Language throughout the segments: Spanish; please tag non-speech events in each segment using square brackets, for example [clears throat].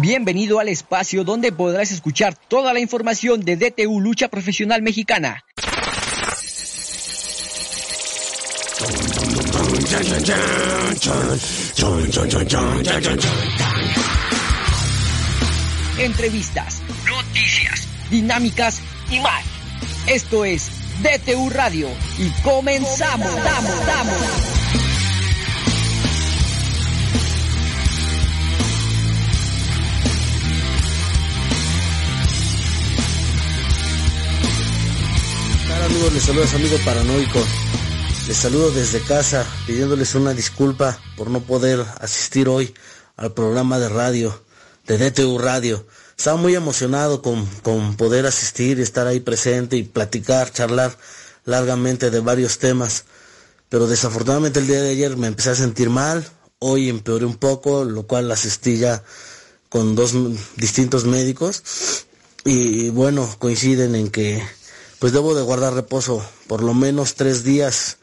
Bienvenido al espacio donde podrás escuchar toda la información de DTU Lucha Profesional Mexicana. Entrevistas, noticias, dinámicas y más. Esto es DTU Radio y comenzamos. Damos, les saluda su amigo paranoico. Les saludo desde casa pidiéndoles una disculpa por no poder asistir hoy al programa de radio, de DTU Radio. Estaba muy emocionado con, con poder asistir, estar ahí presente y platicar, charlar largamente de varios temas. Pero desafortunadamente el día de ayer me empecé a sentir mal, hoy empeoré un poco, lo cual asistí ya con dos distintos médicos y bueno, coinciden en que pues debo de guardar reposo por lo menos tres días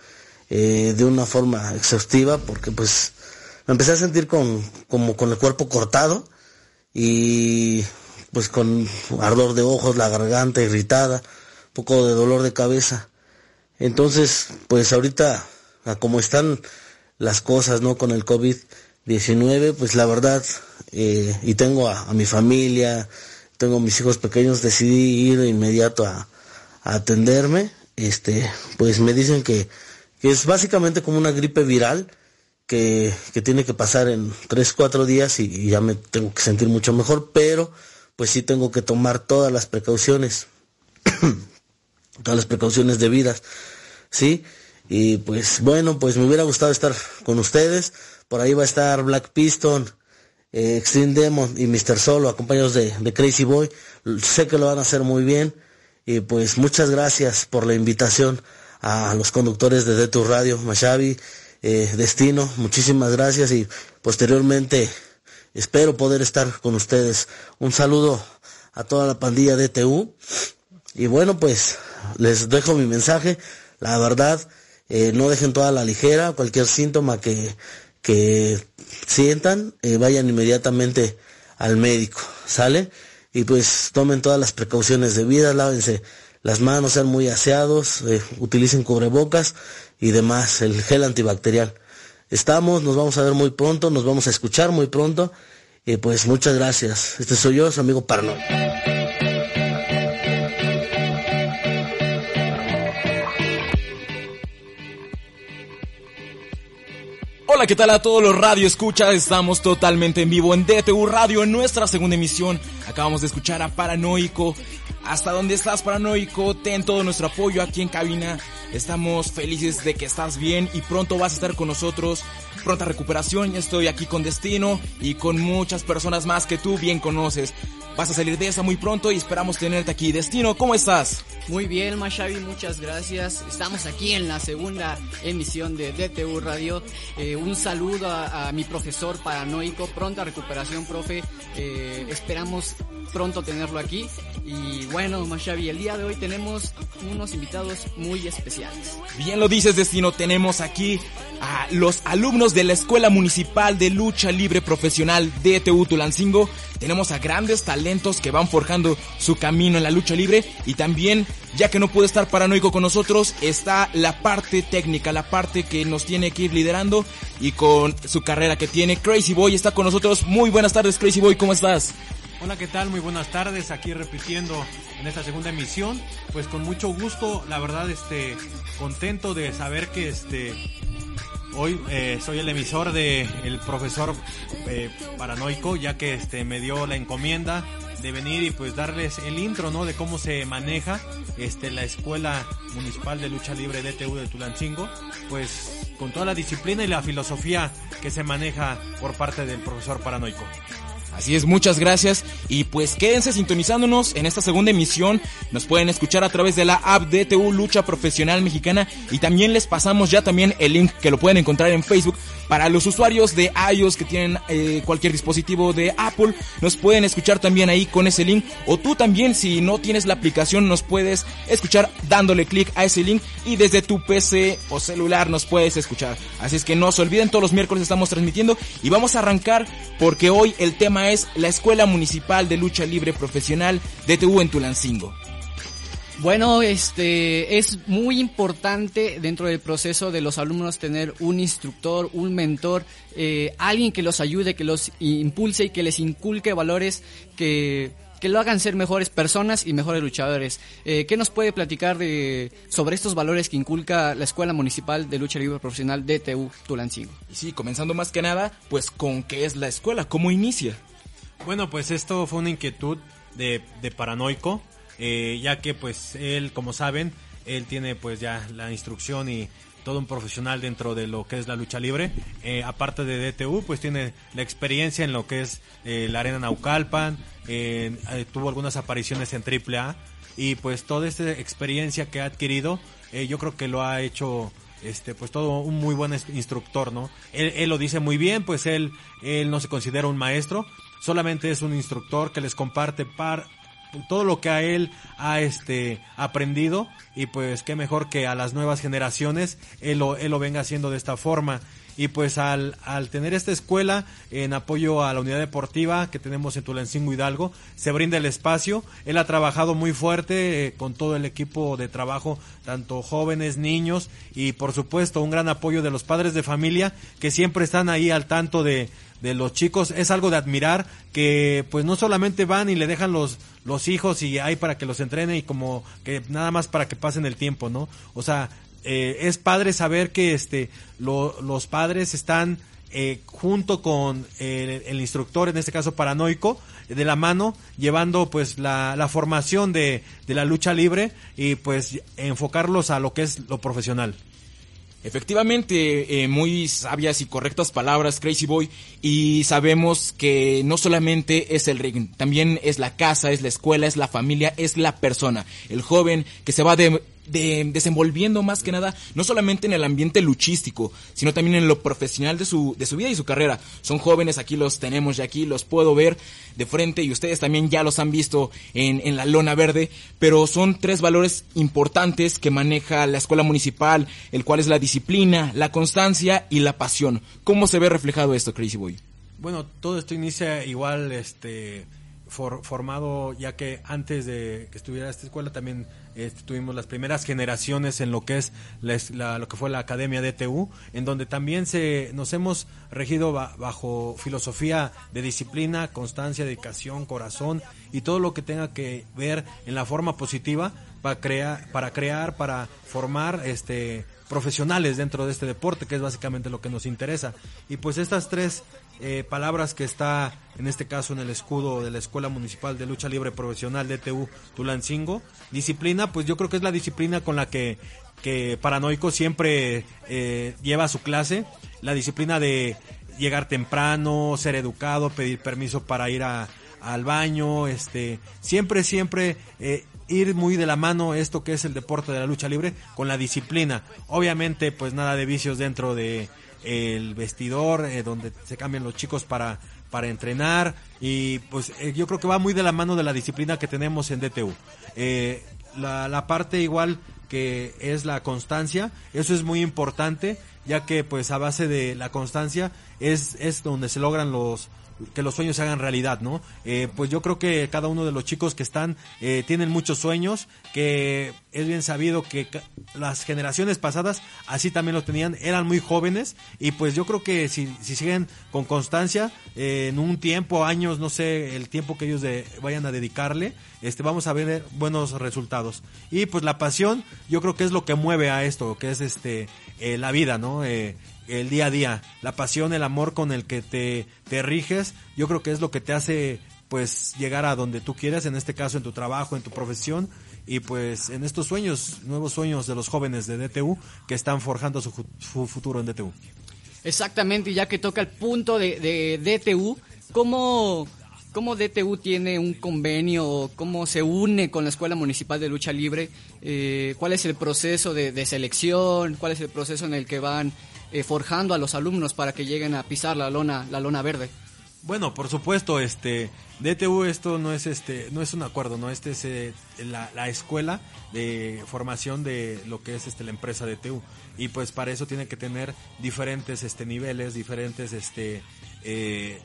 eh, de una forma exhaustiva porque pues me empecé a sentir con, como con el cuerpo cortado y pues con ardor de ojos, la garganta irritada, un poco de dolor de cabeza. Entonces, pues ahorita, a como están las cosas, ¿no? Con el COVID-19, pues la verdad, eh, y tengo a, a mi familia, tengo mis hijos pequeños, decidí ir de inmediato a, atenderme, este, pues me dicen que, que es básicamente como una gripe viral que, que tiene que pasar en 3, 4 días y, ya me tengo que sentir mucho mejor, pero pues sí tengo que tomar todas las precauciones, [clears throat] todas las precauciones debidas, ¿sí? Y pues bueno, pues me hubiera gustado estar con ustedes, por ahí va a estar Black Piston, eh, Extreme Demon y Mr. Solo, acompañados de Crazy Boy, sé que lo van a hacer muy bien, y pues muchas gracias por la invitación a los conductores de tu Radio, Mashavi, eh, Destino, muchísimas gracias y posteriormente espero poder estar con ustedes. Un saludo a toda la pandilla de TU y bueno pues les dejo mi mensaje, la verdad eh, no dejen toda la ligera, cualquier síntoma que, que sientan, eh, vayan inmediatamente al médico, ¿sale? Y pues tomen todas las precauciones debidas, lávense las manos, sean muy aseados, eh, utilicen cubrebocas y demás, el gel antibacterial. Estamos, nos vamos a ver muy pronto, nos vamos a escuchar muy pronto y pues muchas gracias. Este soy yo, su amigo Parno. ¿Qué tal a todos los radio escucha? Estamos totalmente en vivo en DTU Radio en nuestra segunda emisión. Acabamos de escuchar a Paranoico. ¿Hasta dónde estás, Paranoico? Ten todo nuestro apoyo aquí en cabina. Estamos felices de que estás bien y pronto vas a estar con nosotros. Pronta recuperación, estoy aquí con Destino y con muchas personas más que tú bien conoces. Vas a salir de esa muy pronto y esperamos tenerte aquí. Destino, ¿cómo estás? Muy bien, Mashavi, muchas gracias. Estamos aquí en la segunda emisión de DTU Radio. Eh, un saludo a, a, mi profesor paranoico. Pronta recuperación, profe. Eh, esperamos pronto tenerlo aquí. Y bueno, Mashavi, el día de hoy tenemos unos invitados muy especiales. Bien lo dices, Destino. Tenemos aquí a los alumnos de la Escuela Municipal de Lucha Libre Profesional DTU Tulancingo. Tenemos a grandes talentos que van forjando su camino en la lucha libre y también, ya que no puede estar paranoico con nosotros, está la parte técnica, la parte que nos tiene que ir liderando y con su carrera que tiene. Crazy Boy está con nosotros. Muy buenas tardes, Crazy Boy, ¿cómo estás? Hola, ¿qué tal? Muy buenas tardes. Aquí repitiendo en esta segunda emisión, pues con mucho gusto, la verdad, este, contento de saber que este, hoy eh, soy el emisor de profesor eh, paranoico, ya que este me dio la encomienda de venir y pues darles el intro, ¿no? De cómo se maneja este la escuela municipal de lucha libre DTU de Tulancingo, pues con toda la disciplina y la filosofía que se maneja por parte del profesor paranoico. Así es, muchas gracias. Y pues quédense sintonizándonos en esta segunda emisión. Nos pueden escuchar a través de la app DTU Lucha Profesional Mexicana. Y también les pasamos ya también el link que lo pueden encontrar en Facebook. Para los usuarios de iOS que tienen eh, cualquier dispositivo de Apple, nos pueden escuchar también ahí con ese link. O tú también, si no tienes la aplicación, nos puedes escuchar dándole clic a ese link. Y desde tu PC o celular nos puedes escuchar. Así es que no se olviden, todos los miércoles estamos transmitiendo. Y vamos a arrancar porque hoy el tema es la Escuela Municipal de Lucha Libre Profesional DTU en Tulancingo. Bueno, este es muy importante dentro del proceso de los alumnos tener un instructor, un mentor, eh, alguien que los ayude, que los impulse y que les inculque valores que, que lo hagan ser mejores personas y mejores luchadores. Eh, ¿Qué nos puede platicar de, sobre estos valores que inculca la Escuela Municipal de Lucha Libre Profesional DTU Tulancingo? Y sí, comenzando más que nada, pues con qué es la escuela, cómo inicia. Bueno, pues esto fue una inquietud de, de paranoico eh, ya que pues él, como saben, él tiene pues ya la instrucción y todo un profesional dentro de lo que es la lucha libre. Eh, aparte de DTU, pues tiene la experiencia en lo que es eh, la Arena Naucalpan, tuvo algunas apariciones en AAA y pues toda esta experiencia que ha adquirido, yo creo que lo ha hecho este pues todo un muy buen instructor, ¿no? Él, él, lo dice muy bien, pues él él no se considera un maestro, solamente es un instructor que les comparte par, todo lo que a él ha este aprendido y pues qué mejor que a las nuevas generaciones él lo, él lo venga haciendo de esta forma y pues al, al tener esta escuela en apoyo a la unidad deportiva que tenemos en Tulancingo Hidalgo, se brinda el espacio. Él ha trabajado muy fuerte eh, con todo el equipo de trabajo, tanto jóvenes, niños y por supuesto un gran apoyo de los padres de familia que siempre están ahí al tanto de, de los chicos. Es algo de admirar que pues no solamente van y le dejan los, los hijos y hay para que los entrene y como que nada más para que pasen el tiempo, ¿no? O sea, eh, es padre saber que este los padres están eh, junto con el, instructor, en este caso paranoico, de la mano, llevando pues la, la formación de, de la lucha libre y pues enfocarlos a lo que es lo profesional. Efectivamente, eh, muy sabias y correctas palabras, Crazy Boy, y sabemos que no solamente es el ring, también es la casa, es la escuela, es la familia, es la persona, el joven que se va de, de, desenvolviendo más que nada, no solamente en el ambiente luchístico, sino también en lo profesional de su, de su vida y su carrera. Son jóvenes, aquí los tenemos ya aquí, los puedo ver de frente y ustedes también ya los han visto en, en la lona verde, pero son tres valores importantes que maneja la escuela municipal, el cual es la disciplina, la constancia y la pasión. ¿Cómo se ve reflejado esto, Crazy Boy? Bueno, todo esto inicia igual, este, formado, ya que antes de que estuviera esta escuela también este, tuvimos las primeras generaciones en lo que es la, lo que fue la Academia DTU, en donde también se, nos hemos regido bajo filosofía de disciplina, constancia, dedicación, corazón y todo lo que tenga que ver en la forma positiva para crear, para crear, para formar este profesionales dentro de este deporte, que es básicamente lo que nos interesa. Y pues estas tres eh, palabras que está en este caso en el escudo de la Escuela Municipal de Lucha Libre Profesional DTU Tulancingo. Disciplina, pues yo creo que es la disciplina con la que, que Paranoico siempre eh, lleva su clase. La disciplina de llegar temprano, ser educado, pedir permiso para ir al baño, este, siempre, siempre eh, ir muy de la mano esto que es el deporte de la lucha libre con la disciplina. Obviamente, pues nada de vicios dentro de el vestidor, eh, donde se cambian los chicos para, para entrenar y pues eh, yo creo que va muy de la mano de la disciplina que tenemos en DTU. Eh, la, la parte igual que es la constancia, eso es muy importante, ya que pues a base de la constancia es, es donde se logran los, que los sueños se hagan realidad, ¿no? Eh, pues yo creo que cada uno de los chicos que están eh, tienen muchos sueños, que es bien sabido que las generaciones pasadas así también lo tenían, eran muy jóvenes y pues yo creo que si, si siguen con constancia, eh, en un tiempo, años, no sé, el tiempo que ellos de, vayan a dedicarle, este, vamos a ver buenos resultados. Y pues la pasión, yo creo que es lo que mueve a esto, que es este, la vida, ¿no? El día a día, la pasión, el amor con el que te, te riges, yo creo que es lo que te hace pues llegar a donde tú quieras, en este caso en tu trabajo, en tu profesión y pues en estos sueños, nuevos sueños de los jóvenes de DTU que están forjando su, futuro en DTU. Exactamente, ya que toca el punto de, de DTU, ¿cómo, ¿cómo DTU tiene un convenio? ¿Cómo se une con la Escuela Municipal de Lucha Libre? Eh, ¿Cuál es el proceso de selección? ¿Cuál es el proceso en el que van eh, forjando a los alumnos para que lleguen a pisar la lona, la lona verde. Bueno, por supuesto, este DTU esto no es este no es un acuerdo, no este es eh, la, escuela de formación de lo que es este la empresa DTU y pues para eso tiene que tener diferentes este niveles, diferentes este eh,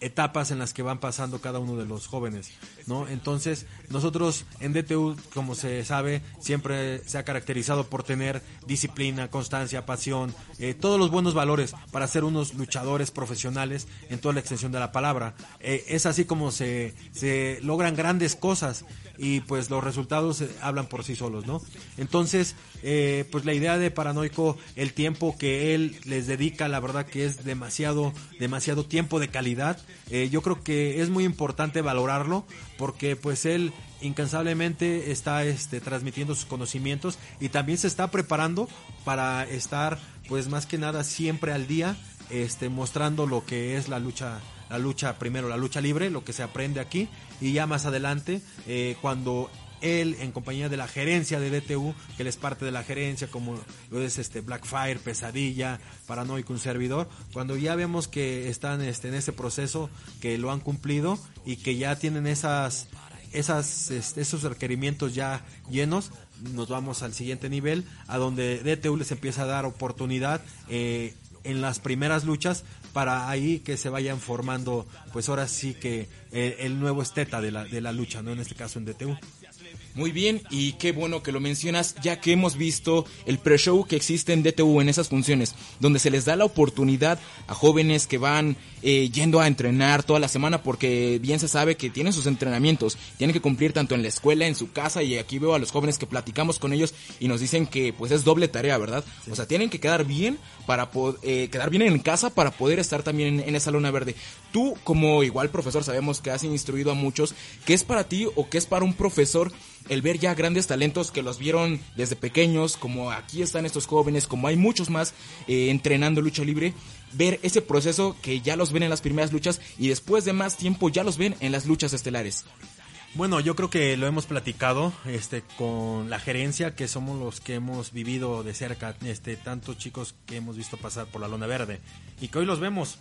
etapas en las que van pasando cada uno de los jóvenes, ¿no? Entonces, nosotros en DTU, como se sabe, siempre se ha caracterizado por tener disciplina, constancia, pasión, eh, todos los buenos valores para ser unos luchadores profesionales en toda la extensión de la palabra. Eh, es así como se, se logran grandes cosas y pues los resultados eh, hablan por sí solos, ¿no? Entonces, eh, pues la idea de Paranoico, el tiempo que él les dedica, la verdad que es demasiado, demasiado tiempo de calidad. Eh, yo creo que es muy importante valorarlo porque pues él incansablemente está este, transmitiendo sus conocimientos y también se está preparando para estar pues más que nada siempre al día este, mostrando lo que es la lucha la lucha, primero la lucha libre, lo que se aprende aquí, y ya más adelante, eh, cuando él en compañía de la gerencia de DTU, que él es parte de la gerencia, como lo es este Blackfire, Pesadilla, Paranoico, un servidor, cuando ya vemos que están este, en ese proceso, que lo han cumplido y que ya tienen esas, esas, este, esos requerimientos ya llenos, nos vamos al siguiente nivel, a donde DTU les empieza a dar oportunidad eh, en las primeras luchas para ahí que se vayan formando, pues ahora sí que eh, el nuevo esteta de la, de la lucha, ¿no? En este caso en DTU. baby. Muy bien, y qué bueno que lo mencionas, ya que hemos visto el pre-show que existe en DTU en esas funciones, donde se les da la oportunidad a jóvenes que van eh, yendo a entrenar toda la semana, porque bien se sabe que tienen sus entrenamientos, tienen que cumplir tanto en la escuela, en su casa, y aquí veo a los jóvenes que platicamos con ellos y nos dicen que pues es doble tarea, ¿verdad? O sea, tienen que quedar bien para eh, quedar bien en casa para poder estar también en, en esa luna verde. Tú, como igual profesor, sabemos que has instruido a muchos, ¿qué es para ti o qué es para un profesor? El ver ya grandes talentos que los vieron desde pequeños, como aquí están estos jóvenes, como hay muchos más eh, entrenando lucha libre, ver ese proceso que ya los ven en las primeras luchas y después de más tiempo ya los ven en las luchas estelares. Bueno, yo creo que lo hemos platicado este con la gerencia, que somos los que hemos vivido de cerca este tantos chicos que hemos visto pasar por la lona verde y que hoy los vemos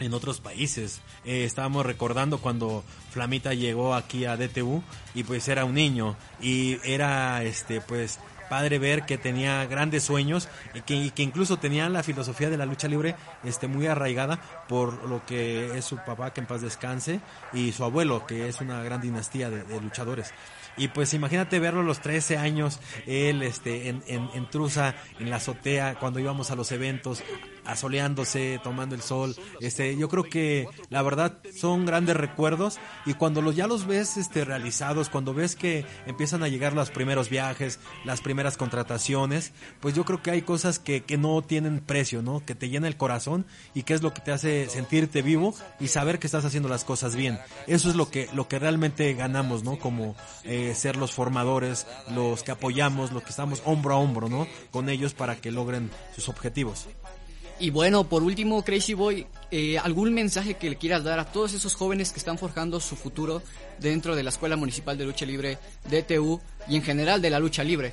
en otros países. Eh, estábamos recordando cuando Flamita llegó aquí a DTU y pues era un niño y era este pues padre ver que tenía grandes sueños y que, incluso tenía la filosofía de la lucha libre este muy arraigada por lo que es su papá que en paz descanse y su abuelo que es una gran dinastía de, de luchadores y pues imagínate verlo a los 13 años, él este, en, en, en Trusa, en la azotea, cuando íbamos a los eventos, asoleándose, tomando el sol. Este, yo creo que la verdad son grandes recuerdos y cuando los, ya los ves este, realizados, cuando ves que empiezan a llegar los primeros viajes, las primeras contrataciones, pues yo creo que hay cosas que, que no tienen precio, ¿no? Que te llena el corazón y que es lo que te hace sentirte vivo y saber que estás haciendo las cosas bien. Eso es lo que, lo que realmente ganamos, ¿no? Como eh, ser los formadores, los que apoyamos, los que estamos hombro a hombro, ¿no? Con ellos para que logren sus objetivos. Y bueno, por último, Crazy Boy, eh, ¿algún mensaje que le quieras dar a todos esos jóvenes que están forjando su futuro dentro de la Escuela Municipal de Lucha Libre, DTU, y en general de la lucha libre?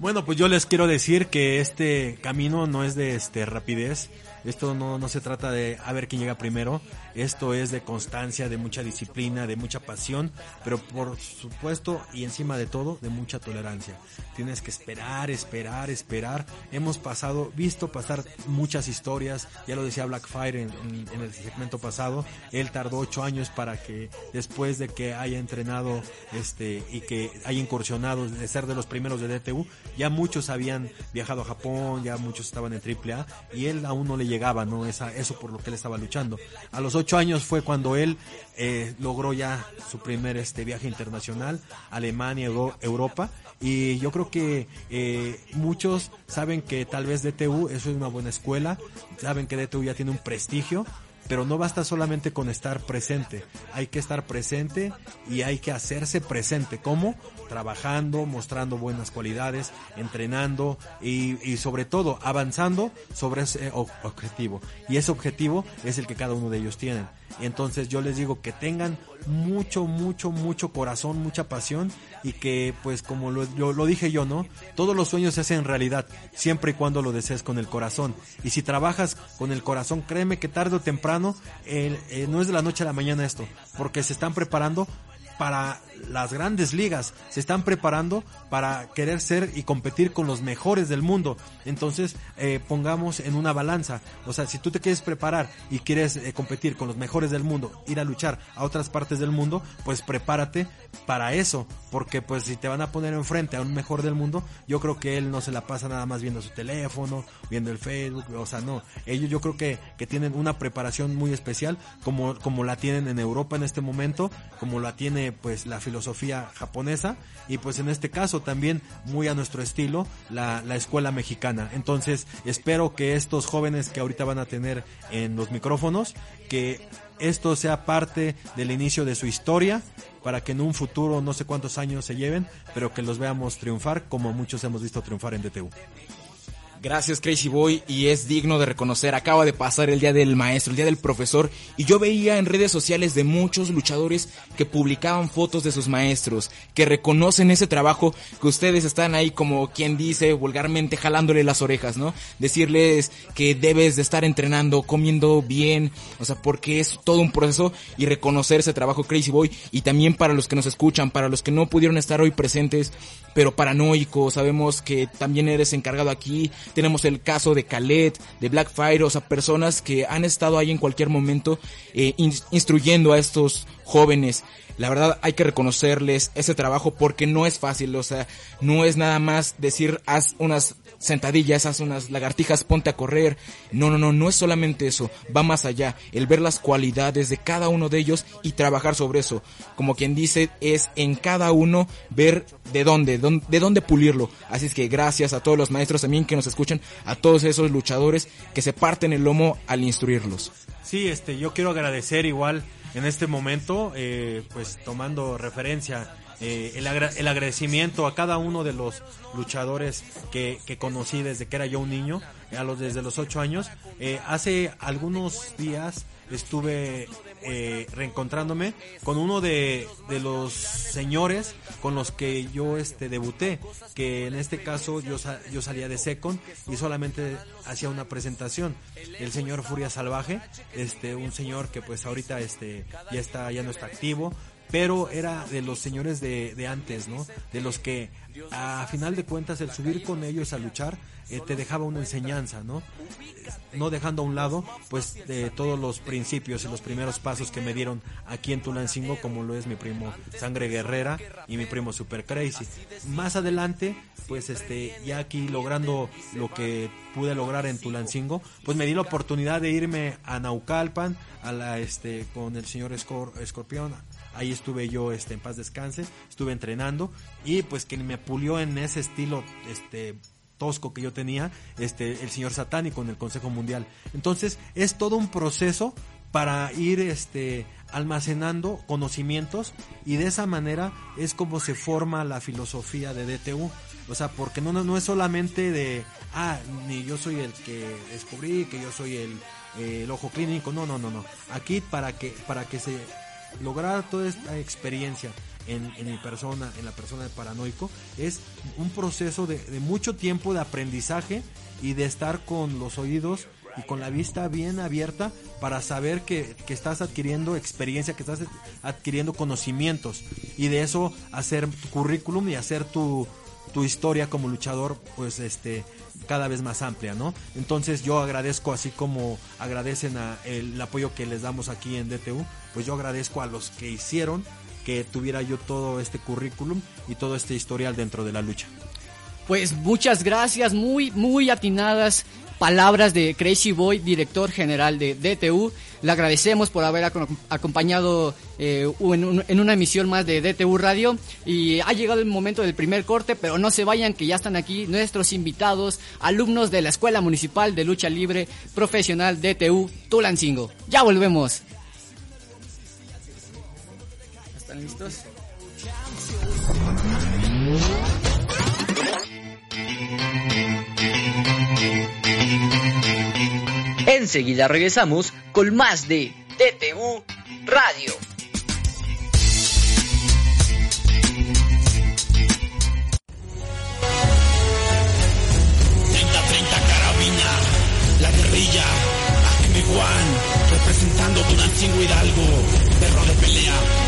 Bueno, pues yo les quiero decir que este camino no es de este rapidez, esto no, no se trata de a ver quién llega primero, esto es de constancia, de mucha disciplina, de mucha pasión, pero por supuesto y encima de todo, de mucha tolerancia. Tienes que esperar, esperar, esperar. Hemos pasado, visto pasar muchas historias, ya lo decía Blackfire en, en, el segmento pasado, él tardó ocho años para que después de que haya entrenado este y que haya incursionado de ser de los primeros de DTU, ya muchos habían viajado a Japón, ya muchos estaban en AAA y él aún no le llegaba, ¿no? Esa, eso por lo que él estaba luchando. A los años fue cuando él eh, logró ya su primer este viaje internacional, Alemania, Euro, Europa, y yo creo que eh, muchos saben que tal vez DTU eso es una buena escuela, saben que DTU ya tiene un prestigio, pero no basta solamente con estar presente, hay que estar presente y hay que hacerse presente. ¿Cómo? Trabajando, mostrando buenas cualidades, entrenando y, y sobre todo avanzando sobre ese objetivo. Y ese objetivo es el que cada uno de ellos tienen. Entonces yo les digo que tengan mucho, mucho, mucho corazón, mucha pasión y que pues como lo, lo, lo, dije yo, ¿no? Todos los sueños se hacen realidad siempre y cuando lo desees con el corazón. Y si trabajas con el corazón, créeme que tarde o temprano, eh, eh, no es de la noche a la mañana esto, porque se están preparando para las grandes ligas, se están preparando para querer ser y competir con los mejores del mundo. Entonces, eh, pongamos en una balanza, o sea, si tú te quieres preparar y quieres eh, competir con los mejores del mundo, ir a luchar a otras partes del mundo, pues prepárate para eso, porque pues si te van a poner enfrente a un mejor del mundo, yo creo que él no se la pasa nada más viendo su teléfono, viendo el Facebook, o sea, no, ellos yo creo que, que tienen una preparación muy especial, como, como la tienen en Europa en este momento, como la tiene pues la filosofía japonesa y pues en este caso también muy a nuestro estilo la, la escuela mexicana. Entonces espero que estos jóvenes que ahorita van a tener en los micrófonos, que esto sea parte del inicio de su historia para que en un futuro no sé cuántos años se lleven, pero que los veamos triunfar como muchos hemos visto triunfar en DTU. Gracias Crazy Boy y es digno de reconocer, acaba de pasar el día del maestro, el día del profesor y yo veía en redes sociales de muchos luchadores que publicaban fotos de sus maestros, que reconocen ese trabajo que ustedes están ahí como quien dice vulgarmente jalándole las orejas, ¿no? Decirles que debes de estar entrenando, comiendo bien, o sea, porque es todo un proceso y reconocer ese trabajo Crazy Boy y también para los que nos escuchan, para los que no pudieron estar hoy presentes, pero paranoicos, sabemos que también eres encargado aquí. Tenemos el caso de Khaled, de Blackfire, o sea, personas que han estado ahí en cualquier momento eh, instruyendo a estos jóvenes. La verdad hay que reconocerles ese trabajo porque no es fácil, o sea, no es nada más decir haz unas sentadillas, haz unas lagartijas, ponte a correr. No, no, no, no es solamente eso, va más allá, el ver las cualidades de cada uno de ellos y trabajar sobre eso. Como quien dice, es en cada uno ver de dónde, de dónde pulirlo. Así es que gracias a todos los maestros también que nos escuchan, a todos esos luchadores que se parten el lomo al instruirlos. Sí, este, yo quiero agradecer igual en este momento, eh, pues tomando referencia eh, el, el, agradecimiento a cada uno de los luchadores que, que, conocí desde que era yo un niño, a los desde los ocho años. Eh, hace algunos días estuve eh, reencontrándome con uno de, de, los señores con los que yo este debuté, que en este caso yo, yo salía de Second y solamente hacía una presentación. El señor Furia Salvaje, este, un señor que pues ahorita este, ya está, ya no está activo, pero era de los señores de, de antes, ¿no? De los que a final de cuentas el subir con ellos a luchar eh, te dejaba una enseñanza, ¿no? No dejando a un lado, pues, de todos los principios y los primeros pasos que me dieron aquí en Tulancingo, como lo es mi primo Sangre Guerrera y mi primo Super Crazy. Más adelante, pues, este, ya aquí logrando lo que pude lograr en Tulancingo, pues me di la oportunidad de irme a Naucalpan, a la, este, con el señor Escorpión, ahí estuve yo este en paz descanse estuve entrenando y pues quien me pulió en ese estilo este tosco que yo tenía este el señor satánico en el Consejo Mundial entonces es todo un proceso para ir este almacenando conocimientos y de esa manera es como se forma la filosofía de DTU o sea, porque no, no, es solamente de, ah, ni yo soy el que descubrí, que yo soy el, el ojo clínico, no, no, no, no. Aquí para que, para que se lograr toda esta experiencia en, mi persona, en la persona de paranoico, es un proceso de, mucho tiempo de aprendizaje y de estar con los oídos y con la vista bien abierta para saber que, estás adquiriendo experiencia, que estás adquiriendo conocimientos. Y de eso hacer tu currículum y hacer tu historia como luchador pues este cada vez más amplia, ¿no? Entonces yo agradezco así como agradecen a el apoyo que les damos aquí en DTU, pues yo agradezco a los que hicieron que tuviera yo todo este currículum y todo este historial dentro de la lucha. Pues muchas gracias, muy, muy atinadas palabras de Crazy Boy, director general de DTU. Le agradecemos por haber acompañado eh, en, una emisión más de DTU Radio. Y ha llegado el momento del primer corte, pero no se vayan que ya están aquí nuestros invitados, alumnos de la Escuela Municipal de Lucha Libre Profesional DTU Tulancingo. Ya volvemos. ¿Están listos? Enseguida regresamos con más de TTU Radio. 30 carabina, la guerrilla, Acme One, representando Tunancingo Hidalgo, perro de pelea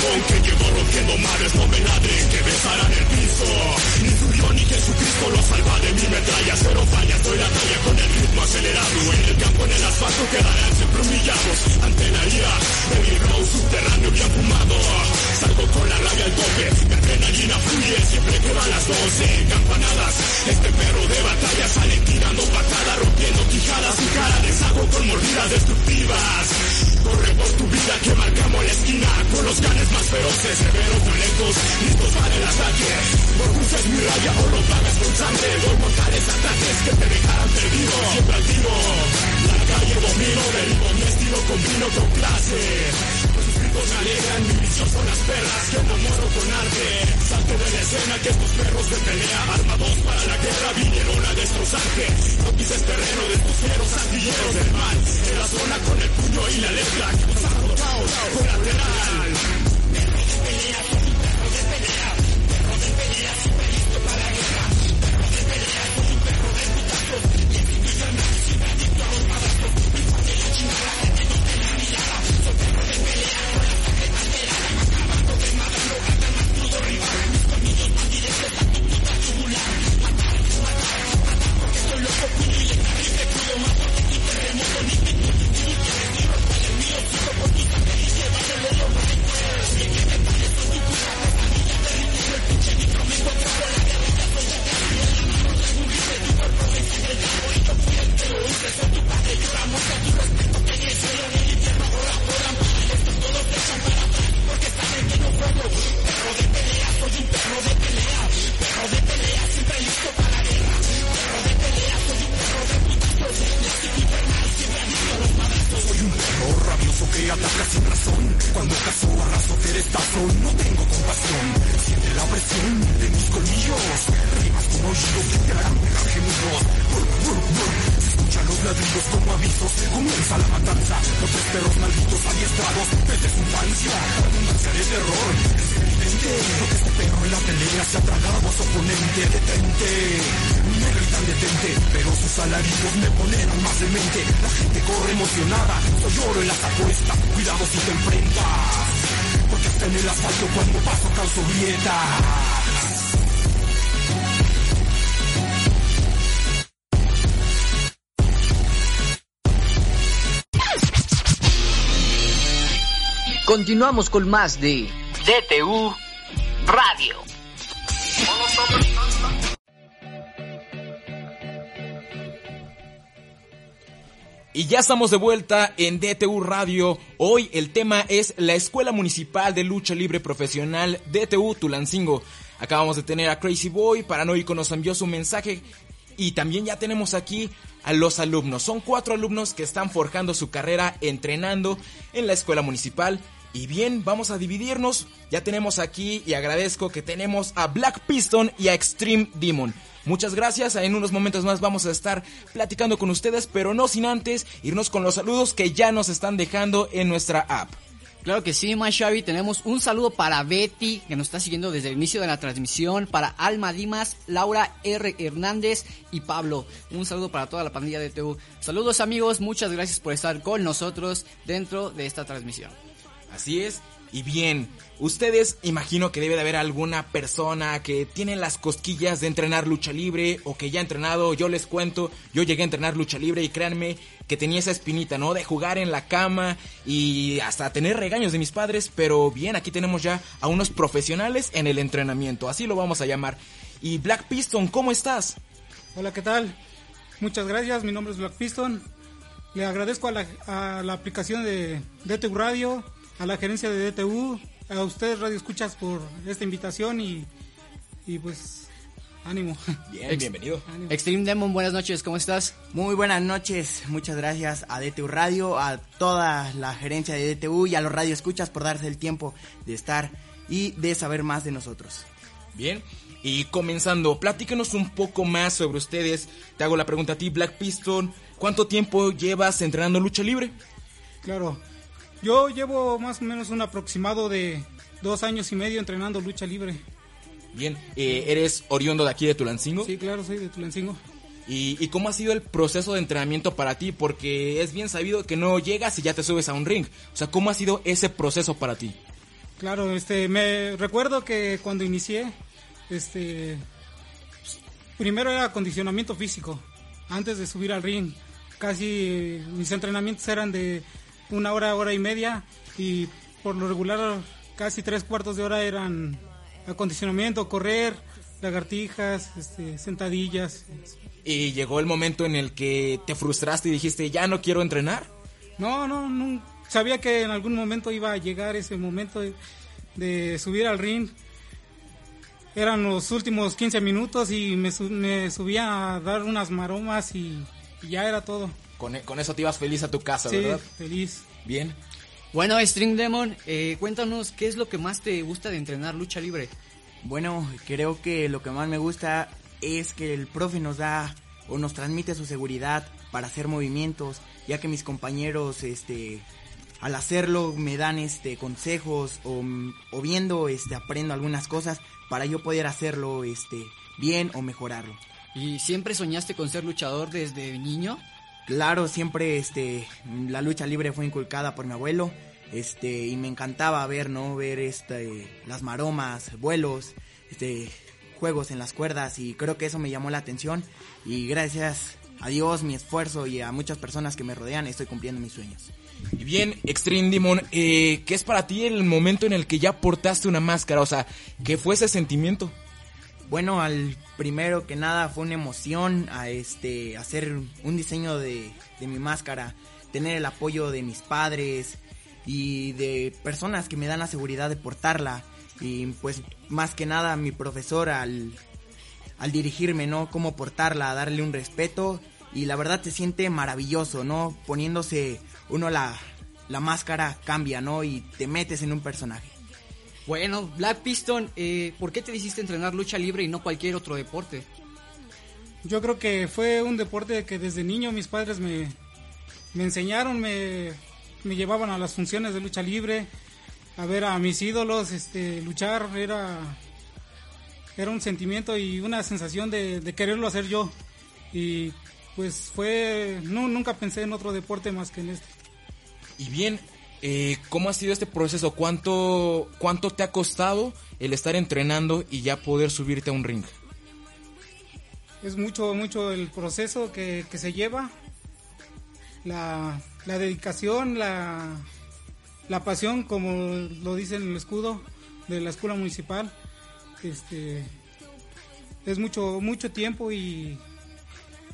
Con que llegó rompiendo mares donde nadie que besara el piso. Ni subió ni Jesucristo lo salva de mi metralla. Cero fallas, doy la talla con el ritmo acelerado. En el campo, en el asfalto quedarán siempre humillados. Ante la ira, el libro subterráneo bien fumado. Salgo con la rabia al tope, mi adrenalina fluye siempre que van las 12. Campanada feroces, severos, violentos, listos para el ataque. Por mi raya o lo pagas con sangre. Dos mortales ataques que te dejarán perdido. Siempre al la calle domino, derivo mi estilo combino con clase. Pues gritos me alegran, mi misión son las perras que enamoro con arte. Salto de la escena que estos perros de pelea, armados para la guerra, vinieron a destrozarte. No pises terreno de estos fieros artilleros del mal. En la zona con el puño y la letra. De pelea. Perro de pelea, adiestrados desde su infancia. De terror. Es evidente lo que este perro en la pelea se ha tragado a su oponente. Detente. Me gritan detente, pero sus alaridos me ponen más demente. La gente corre emocionada. Soy oro en las apuestas. Cuidado si te enfrentas. Porque hasta en el asfalto cuando paso causo grietas. Continuamos con más de DTU Radio. Y ya estamos de vuelta en DTU Radio. Hoy el tema es la Escuela Municipal de Lucha Libre Profesional DTU Tulancingo. Acabamos de tener a Crazy Boy, Paranoico nos envió su mensaje y también ya tenemos aquí a los alumnos. Son cuatro alumnos que están forjando su carrera entrenando en la Escuela Municipal. Y bien, vamos a dividirnos. Ya tenemos aquí y agradezco que tenemos a Black Piston y a Extreme Demon. Muchas gracias, en unos momentos más vamos a estar platicando con ustedes, pero no sin antes irnos con los saludos que ya nos están dejando en nuestra app. Claro que sí, más Xavi. Tenemos un saludo para Betty, que nos está siguiendo desde el inicio de la transmisión. Para Alma Dimas, Laura R. Hernández y Pablo. Un saludo para toda la pandilla de TU. Saludos amigos, muchas gracias por estar con nosotros dentro de esta transmisión. Así es. Y bien, ustedes imagino que debe de haber alguna persona que tiene las cosquillas de entrenar lucha libre o que ya ha entrenado, yo les cuento, yo llegué a entrenar lucha libre y créanme que tenía esa espinita, ¿no? De jugar en la cama y hasta tener regaños de mis padres, pero bien, aquí tenemos ya a unos profesionales en el entrenamiento, así lo vamos a llamar. Y Black Piston, ¿cómo estás? Hola, ¿qué tal? Muchas gracias, mi nombre es Black Piston. Le agradezco a la, a la aplicación de DTU Radio, a la gerencia de DTU, a ustedes Radio Escuchas por esta invitación y, y pues ánimo. Bien, bienvenido. Ánimo. Extreme Demon, buenas noches, ¿cómo estás? Muy buenas noches, muchas gracias a DTU Radio, a toda la gerencia de DTU y a los Radio Escuchas por darse el tiempo de estar y de saber más de nosotros. Bien, y comenzando, platícanos un poco más sobre ustedes. Te hago la pregunta a ti, Black Piston. ¿Cuánto tiempo llevas entrenando lucha libre? Claro, yo llevo más o menos un aproximado de dos años y medio entrenando lucha libre. Bien, eh, ¿eres oriundo de aquí de Tulancingo? Sí, claro, soy de Tulancingo. ¿Y, ¿Y cómo ha sido el proceso de entrenamiento para ti? Porque es bien sabido que no llegas y ya te subes a un ring. O sea, ¿cómo ha sido ese proceso para ti? Claro, este, me recuerdo que cuando inicié, este, primero era acondicionamiento físico, antes de subir al ring. Casi mis entrenamientos eran de una hora, hora y media y por lo regular casi tres cuartos de hora eran acondicionamiento, correr, lagartijas, este, sentadillas. ¿Y llegó el momento en el que te frustraste y dijiste, ya no quiero entrenar? No, no, no, sabía que en algún momento iba a llegar ese momento de, de subir al ring. Eran los últimos 15 minutos y me, me subía a dar unas maromas y, y ya era todo. Con, con eso te ibas feliz a tu casa, Sí, ¿verdad? feliz. Bien. Bueno, String Demon, eh, cuéntanos qué es lo que más te gusta de entrenar lucha libre. Bueno, creo que lo que más me gusta es que el profe nos da o nos transmite su seguridad para hacer movimientos, ya que mis compañeros, este, al hacerlo me dan, este, consejos o, o viendo, este, aprendo algunas cosas para yo poder hacerlo, este, bien o mejorarlo. ¿Y siempre soñaste con ser luchador desde niño? Claro, siempre este la lucha libre fue inculcada por mi abuelo, este y me encantaba ver, ¿no? Ver este las maromas, vuelos, este juegos en las cuerdas y creo que eso me llamó la atención y gracias a Dios, mi esfuerzo y a muchas personas que me rodean estoy cumpliendo mis sueños. Y bien, Extreme Demon, eh, ¿qué es para ti el momento en el que ya portaste una máscara? O sea, ¿qué fue ese sentimiento? Bueno, al primero que nada fue una emoción a este hacer un diseño de, mi máscara, tener el apoyo de mis padres y de personas que me dan la seguridad de portarla y pues más que nada mi profesor al, al dirigirme, ¿no? Cómo portarla, darle un respeto y la verdad se siente maravilloso, ¿no? Poniéndose uno la, la máscara cambia, ¿no? Y te metes en un personaje. Bueno, Black Piston, eh, ¿por qué te decidiste entrenar lucha libre y no cualquier otro deporte? Yo creo que fue un deporte que desde niño mis padres me, me enseñaron, me, me llevaban a las funciones de lucha libre, a ver a mis ídolos este, luchar, era, era un sentimiento y una sensación de, de quererlo hacer yo. Y pues fue, no, nunca pensé en otro deporte más que en este. Y bien, eh, ¿cómo ha sido este proceso? ¿Cuánto, ¿Cuánto te ha costado el estar entrenando y ya poder subirte a un ring? Es mucho, mucho el proceso que, que se lleva, la, la dedicación, la, la pasión, como lo dice en el escudo de la escuela municipal. Este, es mucho, mucho tiempo y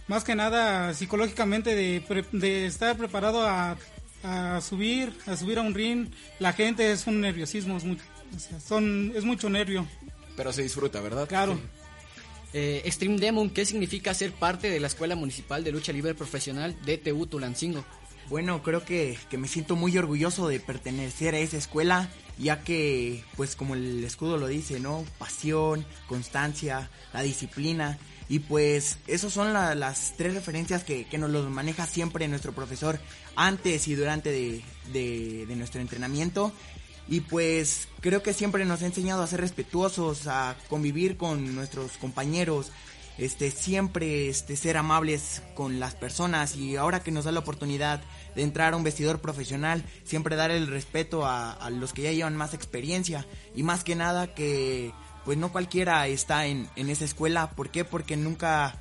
más que nada psicológicamente de, de estar preparado a, a subir, a subir a un ring. La gente es un nerviosismo, es, mu- o sea, son, es mucho nervio, Pero se disfruta, ¿verdad? claro. Eh, Extreme Demon, ¿qué significa ser parte de la Escuela Municipal de Lucha Libre Profesional DTU Tulancingo? Bueno, creo que, que me siento muy orgulloso de pertenecer a esa escuela, ya que, pues como el escudo lo dice, ¿no? Pasión, constancia, la disciplina. Y pues esos son la- las tres referencias que, nos los maneja siempre nuestro profesor antes y durante de nuestro entrenamiento. Y pues creo que siempre nos ha enseñado a ser respetuosos, a convivir con nuestros compañeros, este siempre este ser amables con las personas y ahora que nos da la oportunidad de entrar a un vestidor profesional, siempre dar el respeto a, a los que ya llevan más experiencia y más que nada que pues no cualquiera está en, en esa escuela, ¿por qué? Porque nunca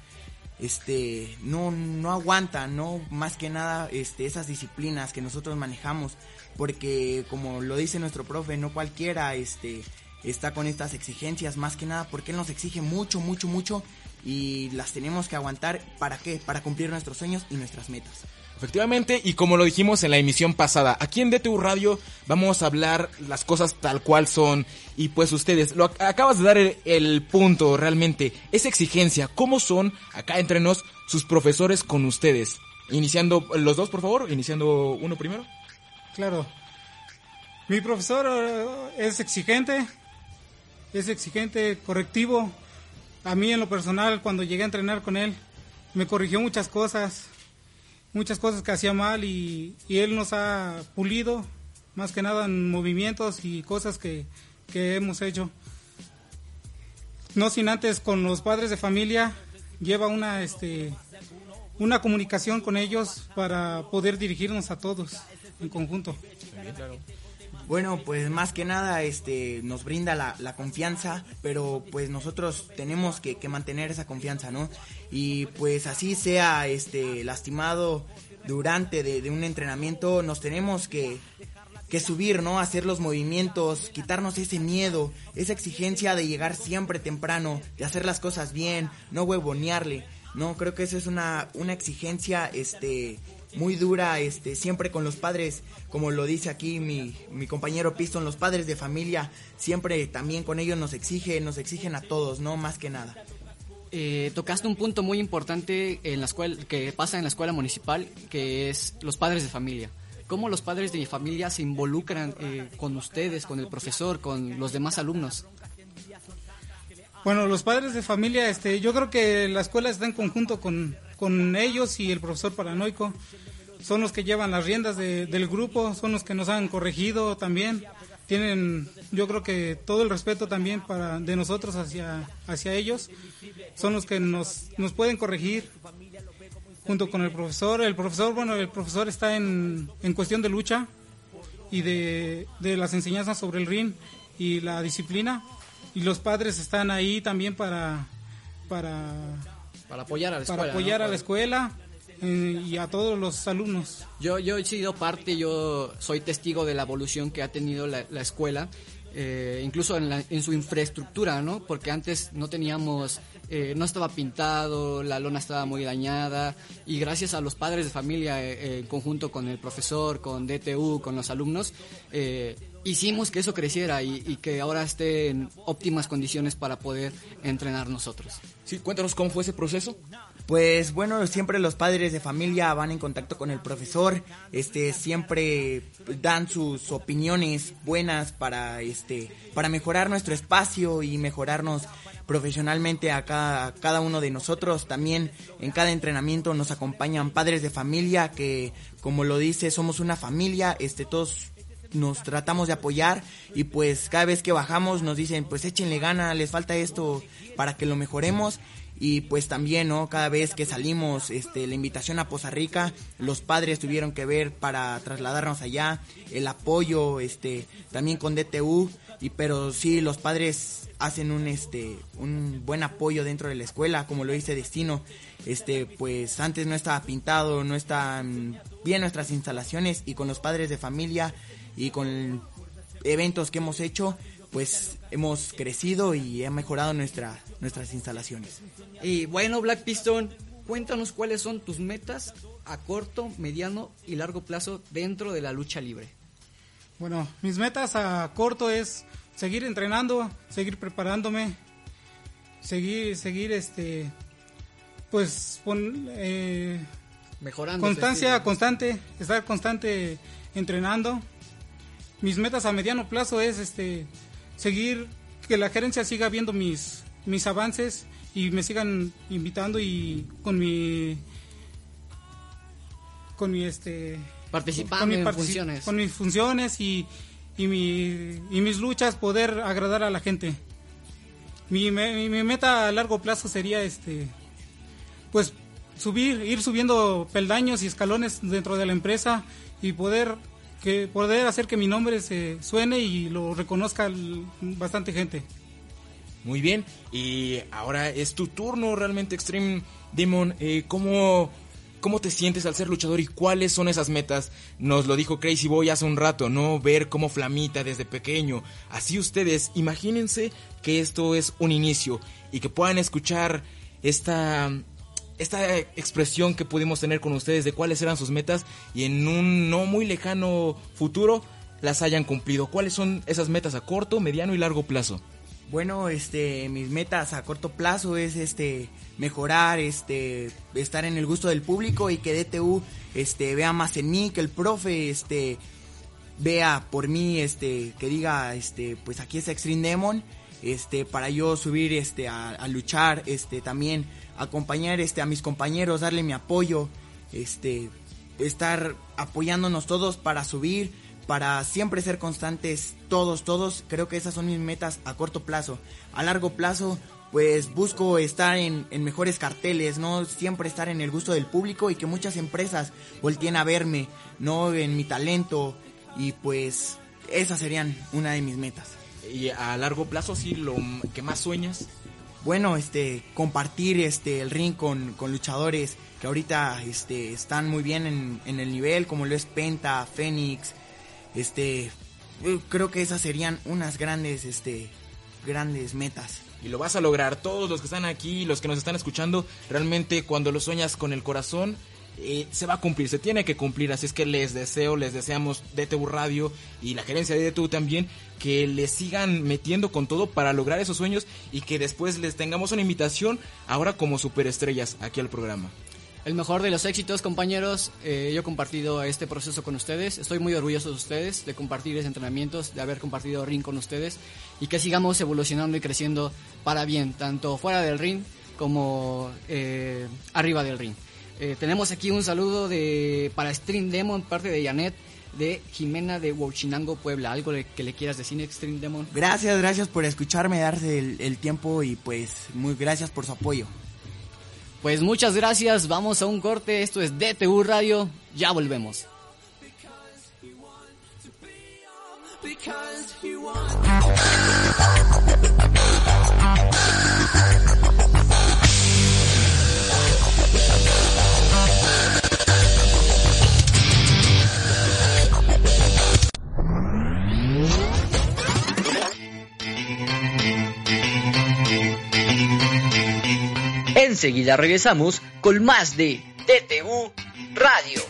este no no aguanta no más que nada este esas disciplinas que nosotros manejamos. Porque como lo dice nuestro profe no cualquiera este está con estas exigencias. Más que nada porque él nos exige mucho mucho mucho. Y las tenemos que aguantar. Para qué para cumplir nuestros sueños y nuestras metas Efectivamente, y como lo dijimos en la emisión pasada, aquí en DTU Radio vamos a hablar las cosas tal cual son. Y pues ustedes, lo ac- acabas de dar el, el punto realmente, esa exigencia, ¿cómo son acá entre nos sus profesores con ustedes? Iniciando los dos, por favor, iniciando uno primero. Claro. Mi profesor eh, es exigente, es exigente, correctivo. A mí en lo personal, cuando llegué a entrenar con él, me corrigió muchas cosas, muchas cosas que hacía mal y, y él nos ha pulido, más que nada en movimientos y cosas que, que hemos hecho. No sin antes con los padres de familia, lleva una, este, una comunicación con ellos para poder dirigirnos a todos en conjunto. Bueno, pues más que nada este nos brinda la, confianza, pero pues nosotros tenemos que, que mantener esa confianza, ¿no? Y pues así sea este lastimado durante de, de un entrenamiento, nos tenemos que, que subir, ¿no? Hacer los movimientos, quitarnos ese miedo, esa exigencia de llegar siempre temprano, de hacer las cosas bien, no huevonearle. No, creo que eso es una, una exigencia este muy dura, este, siempre con los padres, como lo dice aquí mi, mi compañero Piston, los padres de familia, siempre también con ellos nos exigen, nos exigen a todos, ¿no? Más que nada. Eh, tocaste un punto muy importante en la escuela, que pasa en la escuela municipal, que es los padres de familia. ¿Cómo los padres de familia se involucran eh, con ustedes, con el profesor, con los demás alumnos? Bueno, los padres de familia, este, yo creo que la escuela está en conjunto con, con ellos y el profesor paranoico. Son los que llevan las riendas de- del grupo, son los que nos han corregido también. Tienen, yo creo que todo el respeto también para de nosotros hacia, hacia ellos. Son los que nos, nos pueden corregir junto con el profesor. El profesor, bueno, el profesor está en, en cuestión de lucha y de, de las enseñanzas sobre el ring y la disciplina. Y los padres están ahí también para, para, Para apoyar a la escuela. para apoyar ¿no? a la escuela eh, y a todos los alumnos. Yo, yo he sido parte, yo soy testigo de la evolución que ha tenido la, la escuela, eh, incluso en, la- en su infraestructura, ¿no? Porque antes no teníamos, eh, no estaba pintado, la lona estaba muy dañada y gracias a los padres de familia, eh, eh, en conjunto con el profesor, con DTU, con los alumnos, eh, hicimos que eso creciera y, y que ahora esté en óptimas condiciones para poder entrenar nosotros. Sí, cuéntanos cómo fue ese proceso. Pues bueno, siempre los padres de familia van en contacto con el profesor, este siempre dan sus opiniones buenas para este para mejorar nuestro espacio y mejorarnos profesionalmente a cada, cada uno de nosotros. También en cada entrenamiento nos acompañan padres de familia que como lo dice, somos una familia, este todos nos tratamos de apoyar y pues cada vez que bajamos nos dicen pues échenle gana, les falta esto para que lo mejoremos y pues también no cada vez que salimos este la invitación a Poza Rica los padres tuvieron que ver para trasladarnos allá el apoyo este también con DTU y pero sí los padres hacen un este un buen apoyo dentro de la escuela como lo dice Destino. Este pues antes no estaba pintado no estaban bien nuestras instalaciones y con los padres de familia y con eventos que hemos hecho pues hemos crecido y ha mejorado nuestra nuestras instalaciones Y bueno, Black Piston, cuéntanos cuáles son tus metas a corto, mediano y largo plazo dentro de la lucha libre. Bueno, mis metas a corto es seguir entrenando, seguir preparándome, seguir, seguir, este, pues, pon- eh, Mejorando. constancia constante, estar constante entrenando. Mis metas a mediano plazo es, este, seguir que la gerencia siga viendo mis, mis avances y me sigan invitando y con mi, con mi, este, Participando con mi partici- funciones. con mis funciones y, y, mi- y mis luchas poder agradar a la gente. Mi, mi- mi meta a largo plazo sería este pues subir, ir subiendo peldaños y escalones dentro de la empresa y poder que poder hacer que mi nombre se suene y lo reconozca bastante gente. Muy bien, y ahora es tu turno realmente Extreme Demon. Eh, ¿cómo, ¿Cómo te sientes al ser luchador y cuáles son esas metas? Nos lo dijo Crazy Boy hace un rato, ¿no? Ver cómo flamita desde pequeño. Así ustedes, imagínense que esto es un inicio y que puedan escuchar esta, esta expresión que pudimos tener con ustedes de cuáles eran sus metas y en un no muy lejano futuro las hayan cumplido. ¿Cuáles son esas metas a corto, mediano y largo plazo? Bueno, este, mis metas a corto plazo es este mejorar, este, estar en el gusto del público y que DTU este vea más en mí, que el profe este vea por mí, este, que diga, este, pues aquí es Extreme Demon, este, para yo subir, este, a, a luchar, este, también acompañar, este, a mis compañeros, darle mi apoyo, este, estar apoyándonos todos para subir, para siempre ser constantes, todos, todos, creo que esas son mis metas a corto plazo. A largo plazo, pues busco estar en, en mejores carteles, no siempre estar en el gusto del público y que muchas empresas volteen a verme, no en mi talento y pues esas serían una de mis metas. Y a largo plazo, sí, lo que más sueñas. Bueno, este, compartir este el ring con, con luchadores que ahorita este están muy bien en, en el nivel, como lo es Penta, Fénix, este, eh, creo que esas serían unas grandes, este, grandes metas. Y lo vas a lograr. Todos los que están aquí, los que nos están escuchando, realmente cuando lo sueñas con el corazón, eh, se va a cumplir, se tiene que cumplir, así es que les deseo, les deseamos DTU Radio y la gerencia de DTU también que les sigan metiendo con todo para lograr esos sueños y que después les tengamos una invitación ahora como superestrellas aquí al programa. El mejor de los éxitos, compañeros. Eh, yo he compartido este proceso con ustedes. Estoy muy orgulloso de ustedes, de compartir esos entrenamientos, de haber compartido ring con ustedes y que sigamos evolucionando y creciendo para bien, tanto fuera del ring como eh, arriba del ring. Eh, tenemos aquí un saludo de para Stream Demon, parte de Janet, de Jimena de Huachinango, Puebla. ¿Algo que le quieras decir, Stream Demon? Gracias, gracias por escucharme, darse el tiempo y pues muy gracias por su apoyo. Pues muchas gracias, vamos a un corte, esto es DTU Radio, ya volvemos. Enseguida regresamos con más de TTU Radio.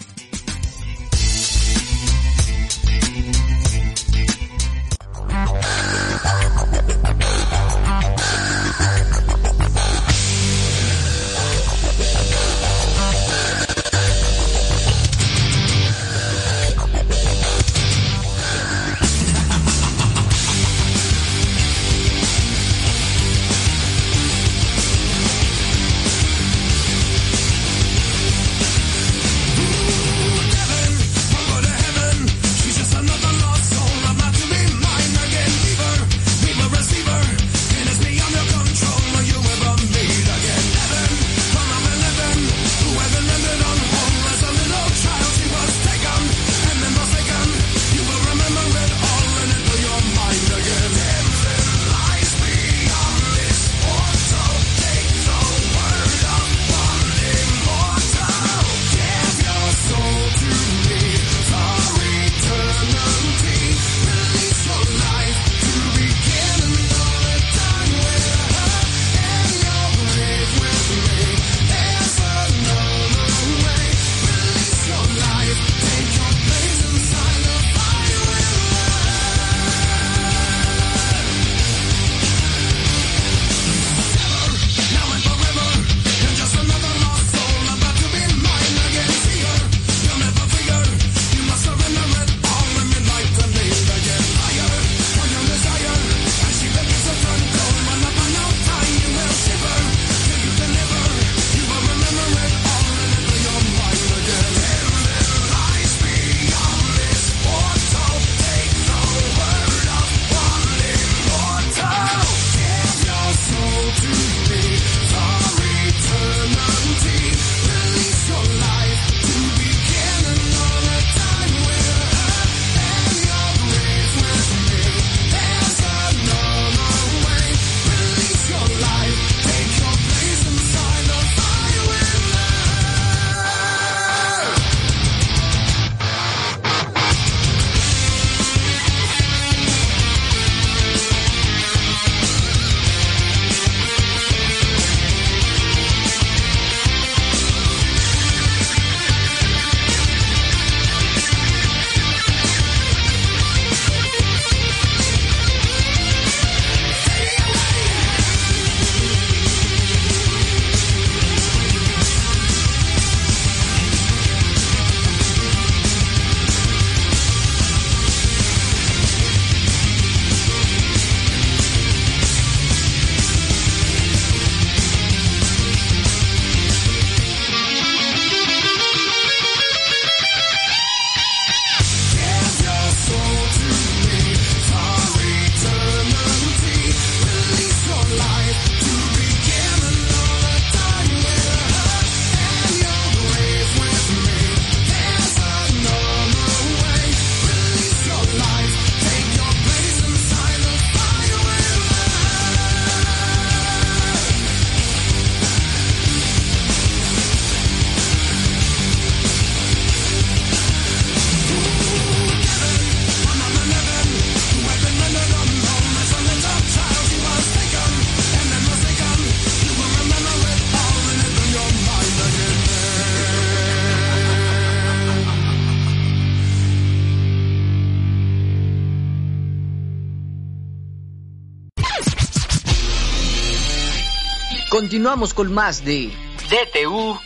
Continuamos con más de DTU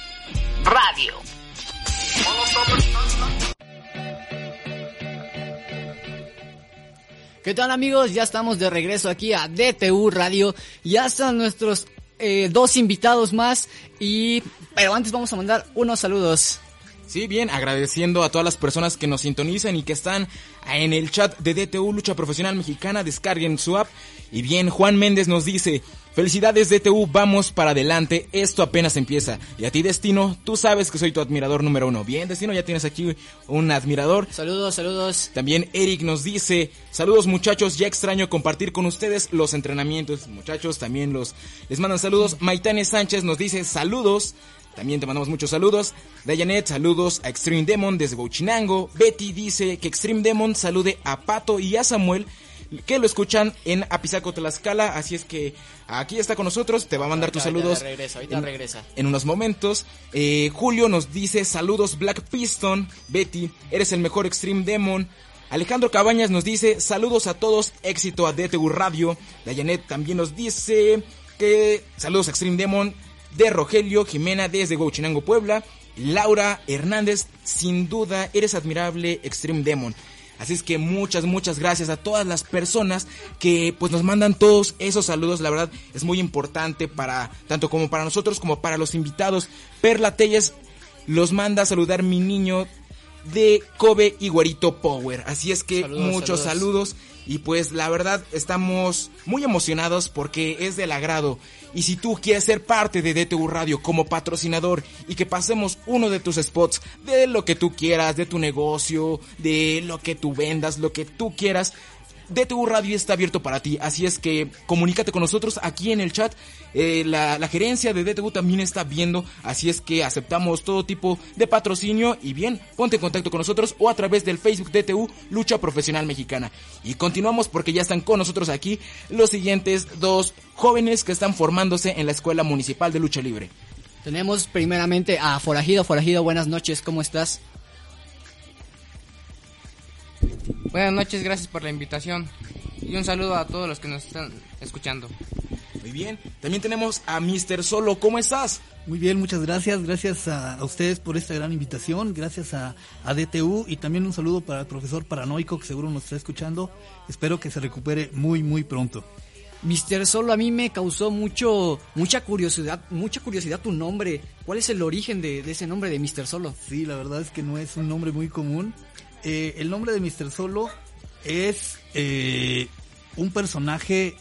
Radio. ¿Qué tal amigos? Ya estamos de regreso aquí a DTU Radio. Ya están nuestros eh, dos invitados más y pero antes vamos a mandar unos saludos. Sí, bien, agradeciendo a todas las personas que nos sintonizan y que están en el chat de DTU Lucha Profesional Mexicana, descarguen su app. Y bien, Juan Méndez nos dice, felicidades DTU, vamos para adelante, esto apenas empieza. Y a ti Destino, tú sabes que soy tu admirador número uno. Bien, Destino, ya tienes aquí un admirador. Saludos, saludos. También Eric nos dice, saludos muchachos, ya extraño compartir con ustedes los entrenamientos. Muchachos, también los les mandan saludos. Maitane Sánchez nos dice, saludos. También te mandamos muchos saludos. Dayanet, saludos a Extreme Demon desde Bochinango. Betty dice que Extreme Demon salude a Pato y a Samuel que lo escuchan en Apizaco Tlaxcala, así es que aquí está con nosotros, te va a mandar tus saludos regresa, ahorita en, regresa. en unos momentos. Eh, Julio nos dice saludos Black Piston, Betty, eres el mejor Extreme Demon. Alejandro Cabañas nos dice saludos a todos, éxito a DTU Radio. Dayanet también nos dice que saludos a Extreme Demon de Rogelio Jimena desde Huachinango, Puebla. Laura Hernández, sin duda eres admirable Extreme Demon. Así es que muchas, muchas gracias a todas las personas que pues nos mandan todos esos saludos. La verdad es muy importante para, tanto como para nosotros como para los invitados. Perla Telles los manda a saludar mi niño de Kobe y Guarito Power. Así es que Saludos, muchos saludos. saludos. Y pues la verdad estamos muy emocionados porque es del agrado. Y si tú quieres ser parte de DTU Radio como patrocinador y que pasemos uno de tus spots de lo que tú quieras, de tu negocio, de lo que tú vendas, lo que tú quieras, DTU Radio está abierto para ti, así es que comunícate con nosotros aquí en el chat. Eh, la, la gerencia de DTU también está viendo, así es que aceptamos todo tipo de patrocinio y bien, ponte en contacto con nosotros o a través del Facebook DTU Lucha Profesional Mexicana. Y continuamos porque ya están con nosotros aquí los siguientes dos jóvenes que están formándose en la Escuela Municipal de Lucha Libre. Tenemos primeramente a Forajido. Forajido, buenas noches, ¿cómo estás? Buenas noches, gracias por la invitación. Y un saludo a todos los que nos están escuchando. Muy bien, también tenemos a Mr. Solo, ¿cómo estás? Muy bien, muchas gracias. Gracias a, a ustedes por esta gran invitación. Gracias a, a DTU y también un saludo para el profesor Paranoico que seguro nos está escuchando. Espero que se recupere muy, muy pronto. Mister Solo a mí me causó mucho mucha curiosidad, mucha curiosidad tu nombre. ¿Cuál es el origen de, de ese nombre de Mister Solo? Sí, la verdad es que no es un nombre muy común. Eh, el nombre de Mr. Solo es eh, un personaje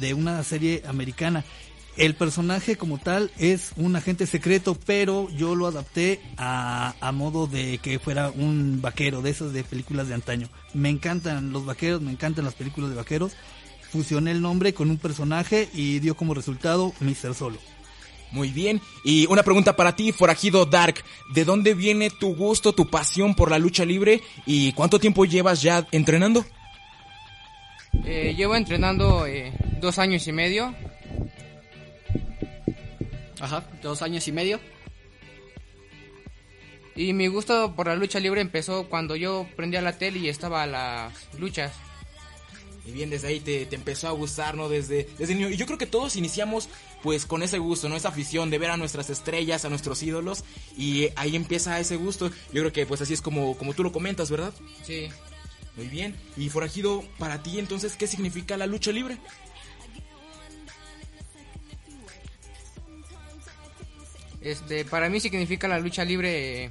de una serie americana. El personaje como tal es un agente secreto, pero yo lo adapté a, a modo de que fuera un vaquero, de esos de películas de antaño. Me encantan los vaqueros, me encantan las películas de vaqueros. Fusioné el nombre con un personaje y dio como resultado Mr. Solo. Muy bien. Y una pregunta para ti, Forajido Dark. ¿De dónde viene tu gusto, tu pasión por la lucha libre? ¿Y cuánto tiempo llevas ya entrenando? Eh, llevo entrenando eh, dos años y medio. Ajá, dos años y medio. Y mi gusto por la lucha libre empezó cuando yo prendía la tele y estaba a las luchas. Y bien, desde ahí te, te empezó a gustar, ¿no? Desde, desde niño. Y yo creo que todos iniciamos pues con ese gusto, ¿no? Esa afición de ver a nuestras estrellas, a nuestros ídolos. Y ahí empieza ese gusto. Yo creo que pues así es como, como tú lo comentas, ¿verdad? Sí. Muy bien. Y Forajido, para ti entonces, ¿qué significa la lucha libre? Este, para mí significa la lucha libre. eh,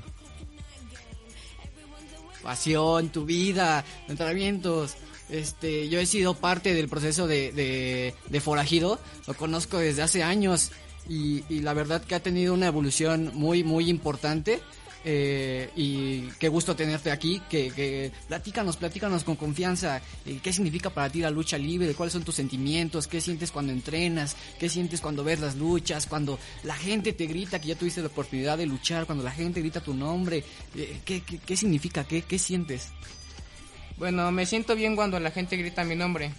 Pasión, tu vida, entrenamientos. Este, yo he sido parte del proceso de, de, forajido, lo conozco desde hace años y, y la verdad que ha tenido una evolución muy, muy importante. eh, y qué gusto tenerte aquí, que, que platícanos, platícanos con confianza, eh, qué significa para ti la lucha libre, cuáles son tus sentimientos, qué sientes cuando entrenas, qué sientes cuando ves las luchas, cuando la gente te grita que ya tuviste la oportunidad de luchar, cuando la gente grita tu nombre, eh, qué, qué, qué significa, qué, qué sientes. Bueno, me siento bien cuando la gente grita mi nombre.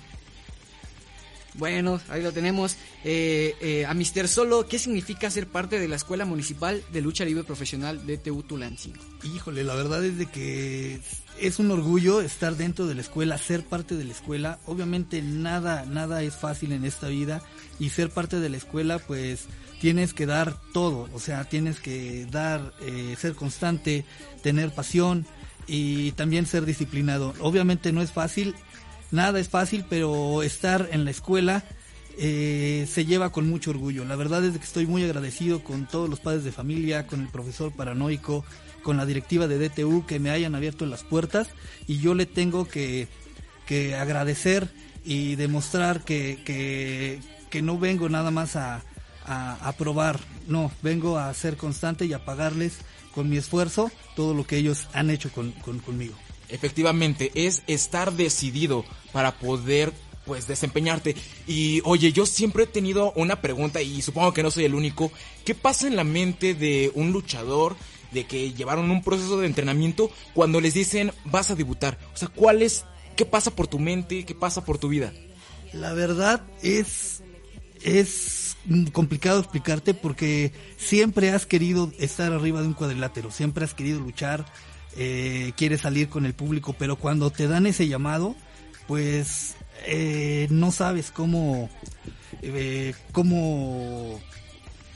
Bueno, ahí lo tenemos. Eh, eh, a Mister Solo, ¿qué significa ser parte de la Escuela Municipal de Lucha Libre Profesional de TU Tulancingo? Híjole, la verdad es de que es un orgullo estar dentro de la escuela, ser parte de la escuela. Obviamente nada, nada es fácil en esta vida y ser parte de la escuela, pues tienes que dar todo, o sea, tienes que dar, eh, ser constante, tener pasión y también ser disciplinado. Obviamente no es fácil, nada es fácil, pero estar en la escuela eh, se lleva con mucho orgullo. La verdad es que estoy muy agradecido con todos los padres de familia, con el profesor paranoico, con la directiva de DTU que me hayan abierto las puertas y yo le tengo que, que agradecer y demostrar que, que, no vengo nada más a, a, a, probar, no, vengo a ser constante y a pagarles con mi esfuerzo todo lo que ellos han hecho con, con, conmigo. Efectivamente, es estar decidido para poder pues desempeñarte. Y oye, yo siempre he tenido una pregunta y supongo que no soy el único. ¿Qué pasa en la mente de un luchador de que llevaron un proceso de entrenamiento cuando les dicen vas a debutar? O sea, ¿cuál es, qué pasa por tu mente, qué pasa por tu vida? La verdad es, es complicado explicarte porque siempre has querido estar arriba de un cuadrilátero, siempre has querido luchar, eh, quieres salir con el público, pero cuando te dan ese llamado, pues eh, no sabes cómo, eh, cómo...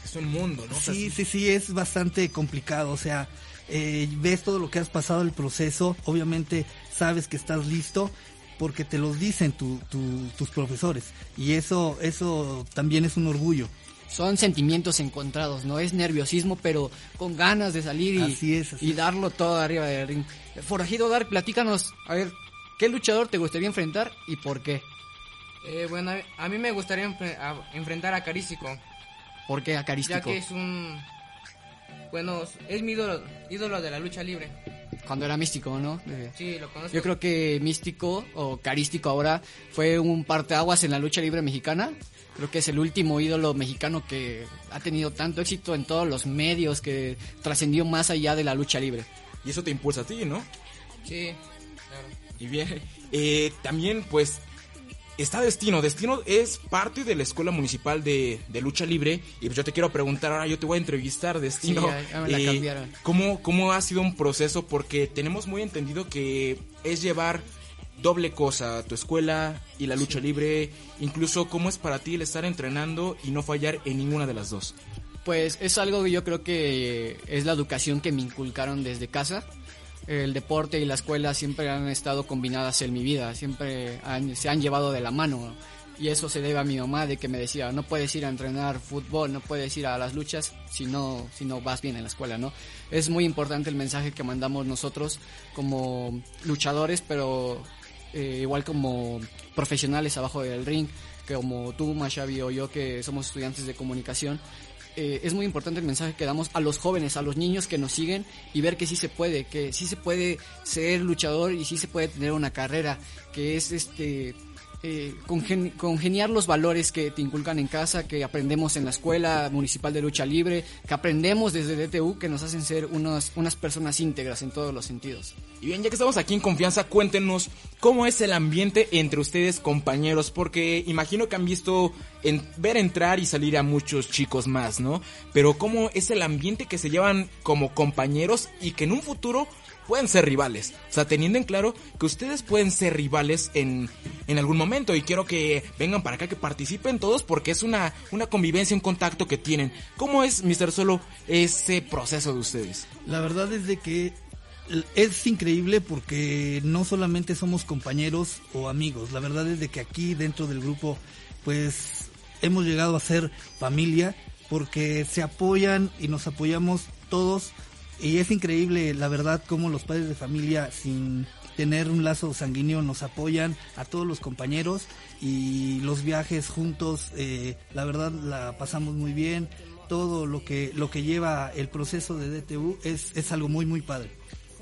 Es un mundo, ¿no? Sí, sí, sí, es bastante complicado, o sea, eh, ves todo lo que has pasado el proceso, obviamente sabes que estás listo porque te los dicen tu, tu, tus profesores y eso, eso también es un orgullo. Son sentimientos encontrados, no es nerviosismo, pero con ganas de salir y, así es, así y darlo todo arriba del ring. Forajido Dark, platícanos, a ver, ¿Qué luchador te gustaría enfrentar y por qué? Eh, bueno, a mí me gustaría enfre a enfrentar a Carístico. ¿Por qué a Carístico? Ya que es un... Bueno, es mi ídolo, ídolo de la lucha libre. Cuando era místico, ¿no? Sí, lo conozco. Yo creo que místico o carístico ahora fue un parteaguas en la lucha libre mexicana. Creo que es el último ídolo mexicano que ha tenido tanto éxito en todos los medios, que trascendió más allá de la lucha libre. Y eso te impulsa a ti, ¿no? Sí, claro. Y bien, eh, también pues está Destino. Destino es parte de la Escuela Municipal de, de, Lucha Libre. Y pues yo te quiero preguntar, ahora yo te voy a entrevistar, Destino. Sí, la eh, cambiaron. ¿cómo, ¿Cómo ha sido un proceso? Porque tenemos muy entendido que es llevar doble cosa, tu escuela y la lucha sí. libre. Incluso, ¿cómo es para ti el estar entrenando y no fallar en ninguna de las dos? Pues es algo que yo creo que es la educación que me inculcaron desde casa el deporte y la escuela siempre han estado combinadas en mi vida, siempre se han llevado de la mano. Y eso se debe a mi mamá de que me decía, no puedes ir a entrenar fútbol, no puedes ir a las luchas si no, si no vas bien en la escuela, ¿no? Es muy importante el mensaje que mandamos nosotros como luchadores, pero eh, igual como profesionales abajo del ring, como tú, Mashavi o yo, que somos estudiantes de comunicación, eh, es muy importante el mensaje que damos a los jóvenes, a los niños que nos siguen y ver que sí se puede, que sí se puede ser luchador y sí se puede tener una carrera, que es este eh, congen congeniar los valores que te inculcan en casa, que aprendemos en la escuela municipal de lucha libre, que aprendemos desde DTU, que nos hacen ser unos, unas personas íntegras en todos los sentidos. Y bien, ya que estamos aquí en confianza, cuéntenos cómo es el ambiente entre ustedes compañeros, porque imagino que han visto en, ver entrar y salir a muchos chicos más, ¿no? Pero cómo es el ambiente que se llevan como compañeros y que en un futuro pueden ser rivales. O sea, teniendo en claro que ustedes pueden ser rivales en, en algún momento. Y quiero que vengan para acá, que participen todos, porque es una, una convivencia, un contacto que tienen. ¿Cómo es, Mr. Solo, ese proceso de ustedes? La verdad es de que es increíble porque no solamente somos compañeros o amigos. La verdad es de que aquí dentro del grupo, pues hemos llegado a ser familia porque se apoyan y nos apoyamos todos y es increíble, la verdad, cómo los padres de familia, sin tener un lazo sanguíneo, nos apoyan a todos los compañeros y los viajes juntos, eh, la verdad, la pasamos muy bien. Todo lo que, lo que lleva el proceso de DTU es, es algo muy, muy padre.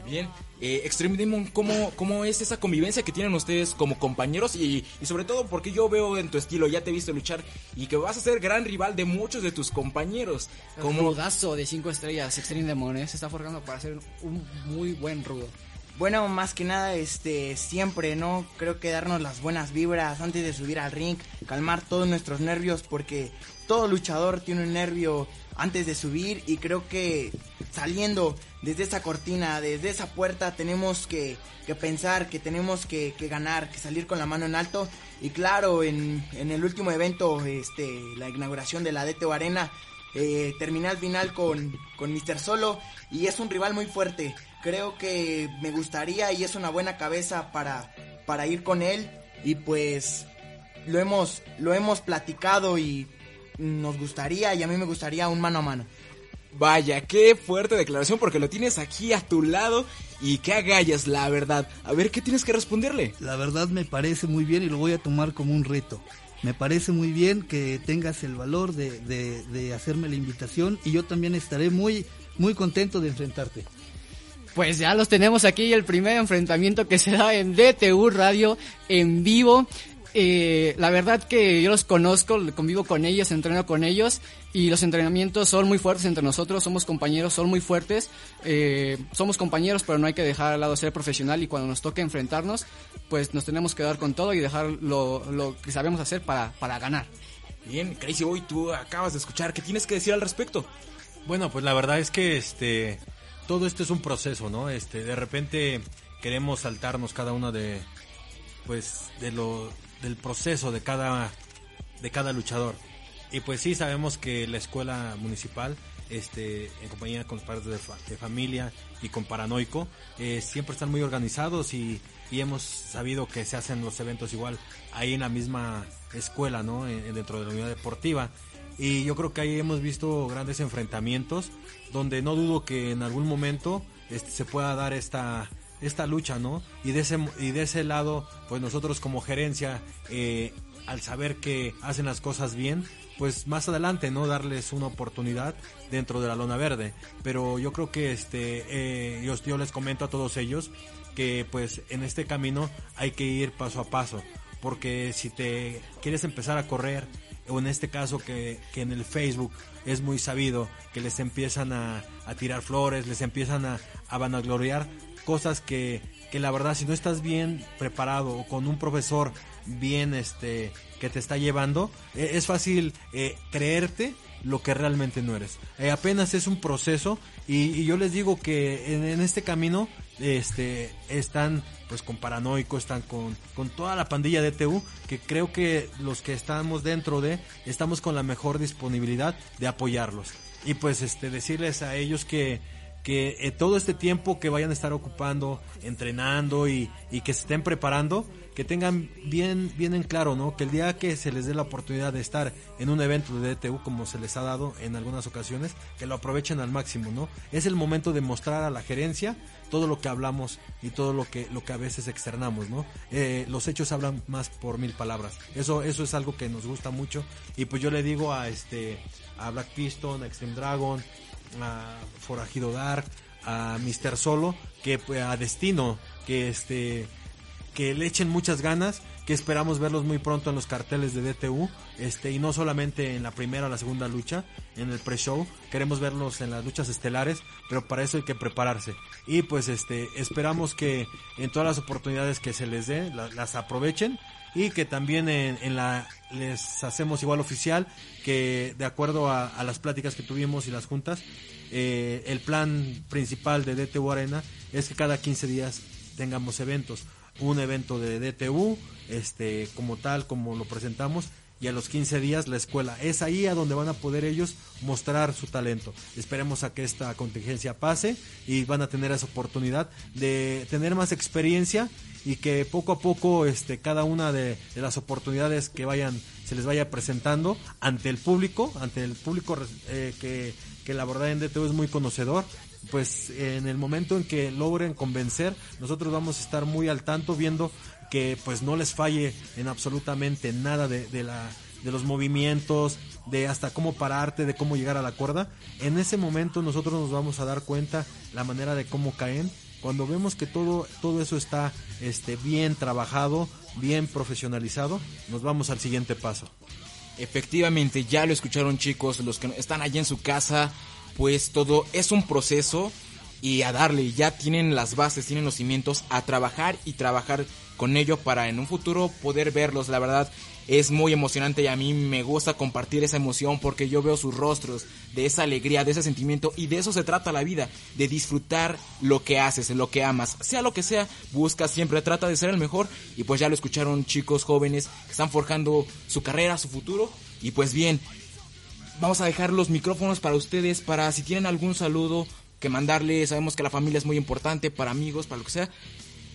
Bien, eh, Extreme Demon, ¿cómo, ¿cómo es esa convivencia que tienen ustedes como compañeros? Y, y, sobre todo porque yo veo en tu estilo, ya te he visto luchar y que vas a ser gran rival de muchos de tus compañeros. Como rudazo de 5 estrellas, Extreme Demon, ¿eh? se está forjando para ser un muy buen rudo. Bueno, más que nada, este, siempre, ¿no? Creo que darnos las buenas vibras antes de subir al ring, calmar todos nuestros nervios, porque todo luchador tiene un nervio antes de subir y creo que saliendo desde esa cortina, desde esa puerta, tenemos que, que pensar, que tenemos que, que, ganar, que salir con la mano en alto. Y claro, en, en el último evento, este, la inauguración de la DTO Arena, eh, terminé al final con, con Mr. Solo y es un rival muy fuerte. Creo que me gustaría y es una buena cabeza para, para ir con él y pues lo hemos, lo hemos platicado y nos gustaría y a mí me gustaría un mano a mano. Vaya, qué fuerte declaración porque lo tienes aquí a tu lado y qué agallas, la verdad. A ver, ¿qué tienes que responderle? La verdad me parece muy bien y lo voy a tomar como un reto. Me parece muy bien que tengas el valor de, de, de hacerme la invitación y yo también estaré muy, muy contento de enfrentarte. Pues ya los tenemos aquí, el primer enfrentamiento que se da en DTU Radio en vivo. Eh, la verdad que yo los conozco, convivo con ellos, entreno con ellos y los entrenamientos son muy fuertes entre nosotros, somos compañeros, son muy fuertes, eh, somos compañeros pero no hay que dejar al lado ser profesional y cuando nos toque enfrentarnos pues nos tenemos que dar con todo y dejar lo, lo que sabemos hacer para, para ganar. Bien, Crazy Boy, tú acabas de escuchar, ¿qué tienes que decir al respecto? Bueno, pues la verdad es que este todo esto es un proceso, ¿no? Este, de repente queremos saltarnos cada uno de pues de lo del proceso de cada de cada luchador. Y pues sí sabemos que la escuela municipal este en compañía con los padres de, fa de familia y con Paranoico eh, siempre están muy organizados y, y, hemos sabido que se hacen los eventos igual ahí en la misma escuela, ¿no? En, dentro de la unidad deportiva. Y yo creo que ahí hemos visto grandes enfrentamientos donde no dudo que en algún momento este, se pueda dar esta esta lucha, ¿no? Y de ese, y de ese lado, pues nosotros como gerencia, eh, al saber que hacen las cosas bien, pues más adelante, ¿no? Darles una oportunidad dentro de la lona verde. Pero yo creo que este, eh, yo, les comento a todos ellos que pues en este camino hay que ir paso a paso. Porque si te quieres empezar a correr, o en este caso que, que en el Facebook es muy sabido, que les empiezan a, a tirar flores, les empiezan a, a vanagloriar, cosas que, que la verdad si no estás bien preparado o con un profesor bien este que te está llevando eh, es fácil eh, creerte lo que realmente no eres. Eh, apenas es un proceso y, y yo les digo que en, en, este camino este están pues con paranoico están con, con toda la pandilla de TU que creo que los que estamos dentro de estamos con la mejor disponibilidad de apoyarlos. Y pues este decirles a ellos que que eh, todo este tiempo que vayan a estar ocupando, entrenando y, que se estén preparando, que tengan bien, bien en claro, ¿no? Que el día que se les dé la oportunidad de estar en un evento de DTU como se les ha dado en algunas ocasiones, que lo aprovechen al máximo, ¿no? Es el momento de mostrar a la gerencia todo lo que hablamos y todo lo que, lo que a veces externamos, ¿no? Eh, los hechos hablan más por mil palabras. Eso, eso es algo que nos gusta mucho. Y pues yo le digo a este, a Black Piston, a Extreme Dragon, a Forajido Dark, a Mr. Solo, que a Destino, que este que le echen muchas ganas, que esperamos verlos muy pronto en los carteles de DTU, este y no solamente en la primera o la segunda lucha, en el pre-show, queremos verlos en las luchas estelares, pero para eso hay que prepararse. Y pues este esperamos que en todas las oportunidades que se les dé la, las aprovechen y que también en, en, la les hacemos igual oficial que de acuerdo a, las pláticas que tuvimos y las juntas eh, el plan principal de DTU Arena es que cada 15 días tengamos eventos un evento de DTU este como tal como lo presentamos y a los 15 días la escuela. Es ahí a donde van a poder ellos mostrar su talento. Esperemos a que esta contingencia pase y van a tener esa oportunidad de tener más experiencia y que poco a poco este cada una de, las oportunidades que vayan se les vaya presentando ante el público, ante el público eh, que, que la verdad en DTU es muy conocedor, pues en el momento en que logren convencer, nosotros vamos a estar muy al tanto viendo que pues no les falle en absolutamente nada de, de los movimientos, de hasta cómo pararte, de cómo llegar a la cuerda. En ese momento nosotros nos vamos a dar cuenta la manera de cómo caen. Cuando vemos que todo, todo eso está este, bien trabajado, bien profesionalizado, nos vamos al siguiente paso. Efectivamente, ya lo escucharon chicos, los que están allá en su casa, pues todo es un proceso y a darle, ya tienen las bases, tienen los cimientos a trabajar y trabajar con ello para en un futuro poder verlos, la verdad es muy emocionante y a mí me gusta compartir esa emoción porque yo veo sus rostros, de esa alegría, de ese sentimiento y de eso se trata la vida, de disfrutar lo que haces, lo que amas, sea lo que sea, busca siempre, trata de ser el mejor y pues ya lo escucharon chicos jóvenes que están forjando su carrera, su futuro y pues bien, vamos a dejar los micrófonos para ustedes, para si tienen algún saludo que mandarle, sabemos que la familia es muy importante, para amigos, para lo que sea,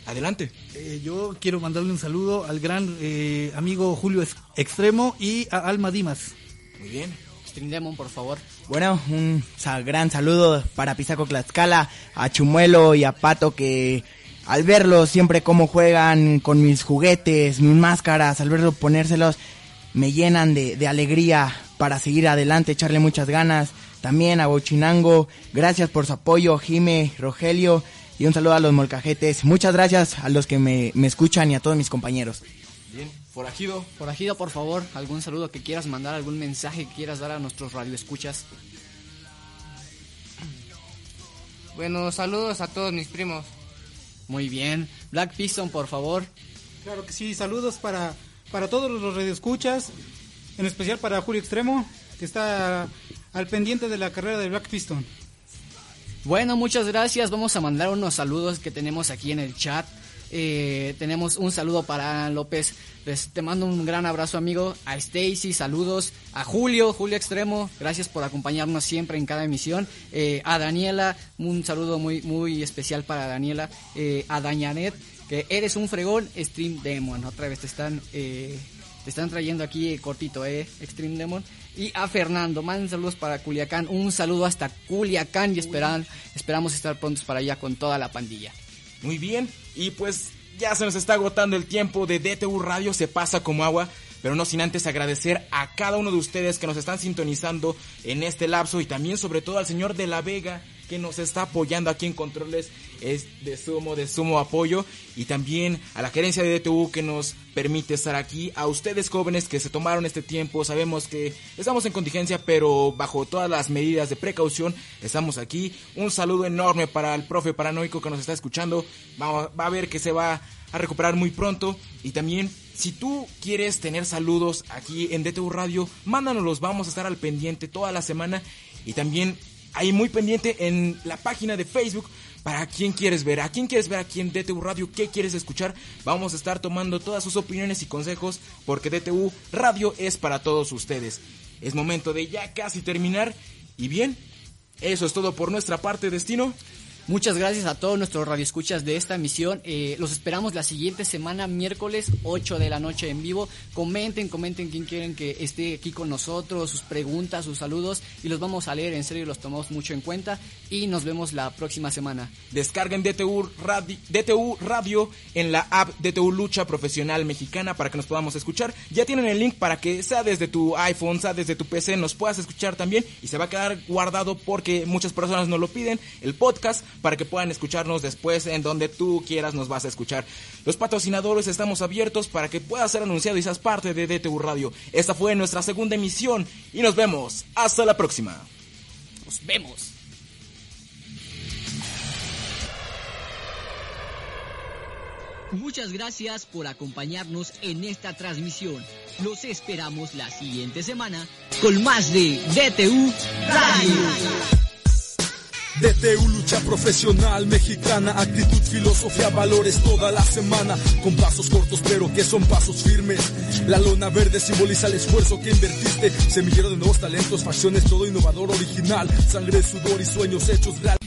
Adelante. Eh, yo quiero mandarle un saludo al gran eh, amigo Julio Extremo y a Alma Dimas. Muy bien. Demon, por favor. Bueno, un gran saludo para Pisaco Tlaxcala, a Chumuelo y a Pato que al verlos siempre cómo juegan con mis juguetes, mis máscaras, al verlo ponérselos, me llenan de, de alegría para seguir adelante, echarle muchas ganas. También a Bochinango, gracias por su apoyo, Jime, Rogelio, y un saludo a los molcajetes. Muchas gracias a los que me, escuchan y a todos mis compañeros. Bien, forajido. Forajido, por favor, algún saludo que quieras mandar, algún mensaje que quieras dar a nuestros radioescuchas. Bueno, saludos a todos mis primos. Muy bien. Black Piston, por favor. Claro que sí, saludos para, para todos los radioescuchas, en especial para Julio Extremo, que está al pendiente de la carrera de Black Piston. Bueno, muchas gracias. Vamos a mandar unos saludos que tenemos aquí en el chat. Eh, tenemos un saludo para López. Te mando un gran abrazo, amigo. A Stacy, saludos. A Julio, Julio Extremo, gracias por acompañarnos siempre en cada emisión. Eh, a Daniela, un saludo muy, muy especial para Daniela. Eh, a Dañanet, que eres un fregón, Stream Demon. Otra vez te están, te están trayendo aquí cortito, ¿eh? Extreme Demon y a Fernando. Manden saludos para Culiacán. Un saludo hasta Culiacán y esperan, esperamos estar prontos para allá con toda la pandilla. Muy bien, y pues ya se nos está agotando el tiempo de DTU Radio, se pasa como agua. Pero no sin antes agradecer a cada uno de ustedes que nos están sintonizando en este lapso y también sobre todo al señor de la Vega que nos está apoyando aquí en Controles es de sumo, de sumo apoyo. Y también a la gerencia de DTU que nos permite estar aquí. A ustedes jóvenes que se tomaron este tiempo. Sabemos que estamos en contingencia, pero bajo todas las medidas de precaución estamos aquí. Un saludo enorme para el profe paranoico que nos está escuchando. Va, va a ver que se va a recuperar muy pronto. Y también si tú quieres tener saludos aquí en DTU Radio, mándanoslos, vamos a estar al pendiente toda la semana y también ahí muy pendiente en la página de Facebook para quién quieres ver, a quién quieres ver aquí en DTU Radio, qué quieres escuchar. Vamos a estar tomando todas sus opiniones y consejos porque DTU Radio es para todos ustedes. Es momento de ya casi terminar y bien, eso es todo por nuestra parte, Destino. Muchas gracias a todos nuestros radioescuchas de esta emisión. Eh, los esperamos la siguiente semana, miércoles 8 de la noche en vivo. Comenten, comenten quién quieren que esté aquí con nosotros, sus preguntas, sus saludos y los vamos a leer. En serio, los tomamos mucho en cuenta y nos vemos la próxima semana. Descarguen DTU Radio, DTU Radio en la app DTU Lucha Profesional Mexicana para que nos podamos escuchar. Ya tienen el link para que sea desde tu iPhone, sea desde tu PC, nos puedas escuchar también y se va a quedar guardado porque muchas personas nos lo piden. El podcast para que puedan escucharnos después en donde tú quieras nos vas a escuchar. Los patrocinadores estamos abiertos para que puedas ser anunciado y seas parte de DTU Radio. Esta fue nuestra segunda emisión y nos vemos. Hasta la próxima. Nos vemos. Muchas gracias por acompañarnos en esta transmisión. Los esperamos la siguiente semana con más de DTU Radio. DTU lucha profesional mexicana, actitud, filosofía, valores toda la semana, con pasos cortos pero que son pasos firmes. La lona verde simboliza el esfuerzo que invertiste, semillero de nuevos talentos, facciones, todo innovador, original, sangre, sudor y sueños hechos real.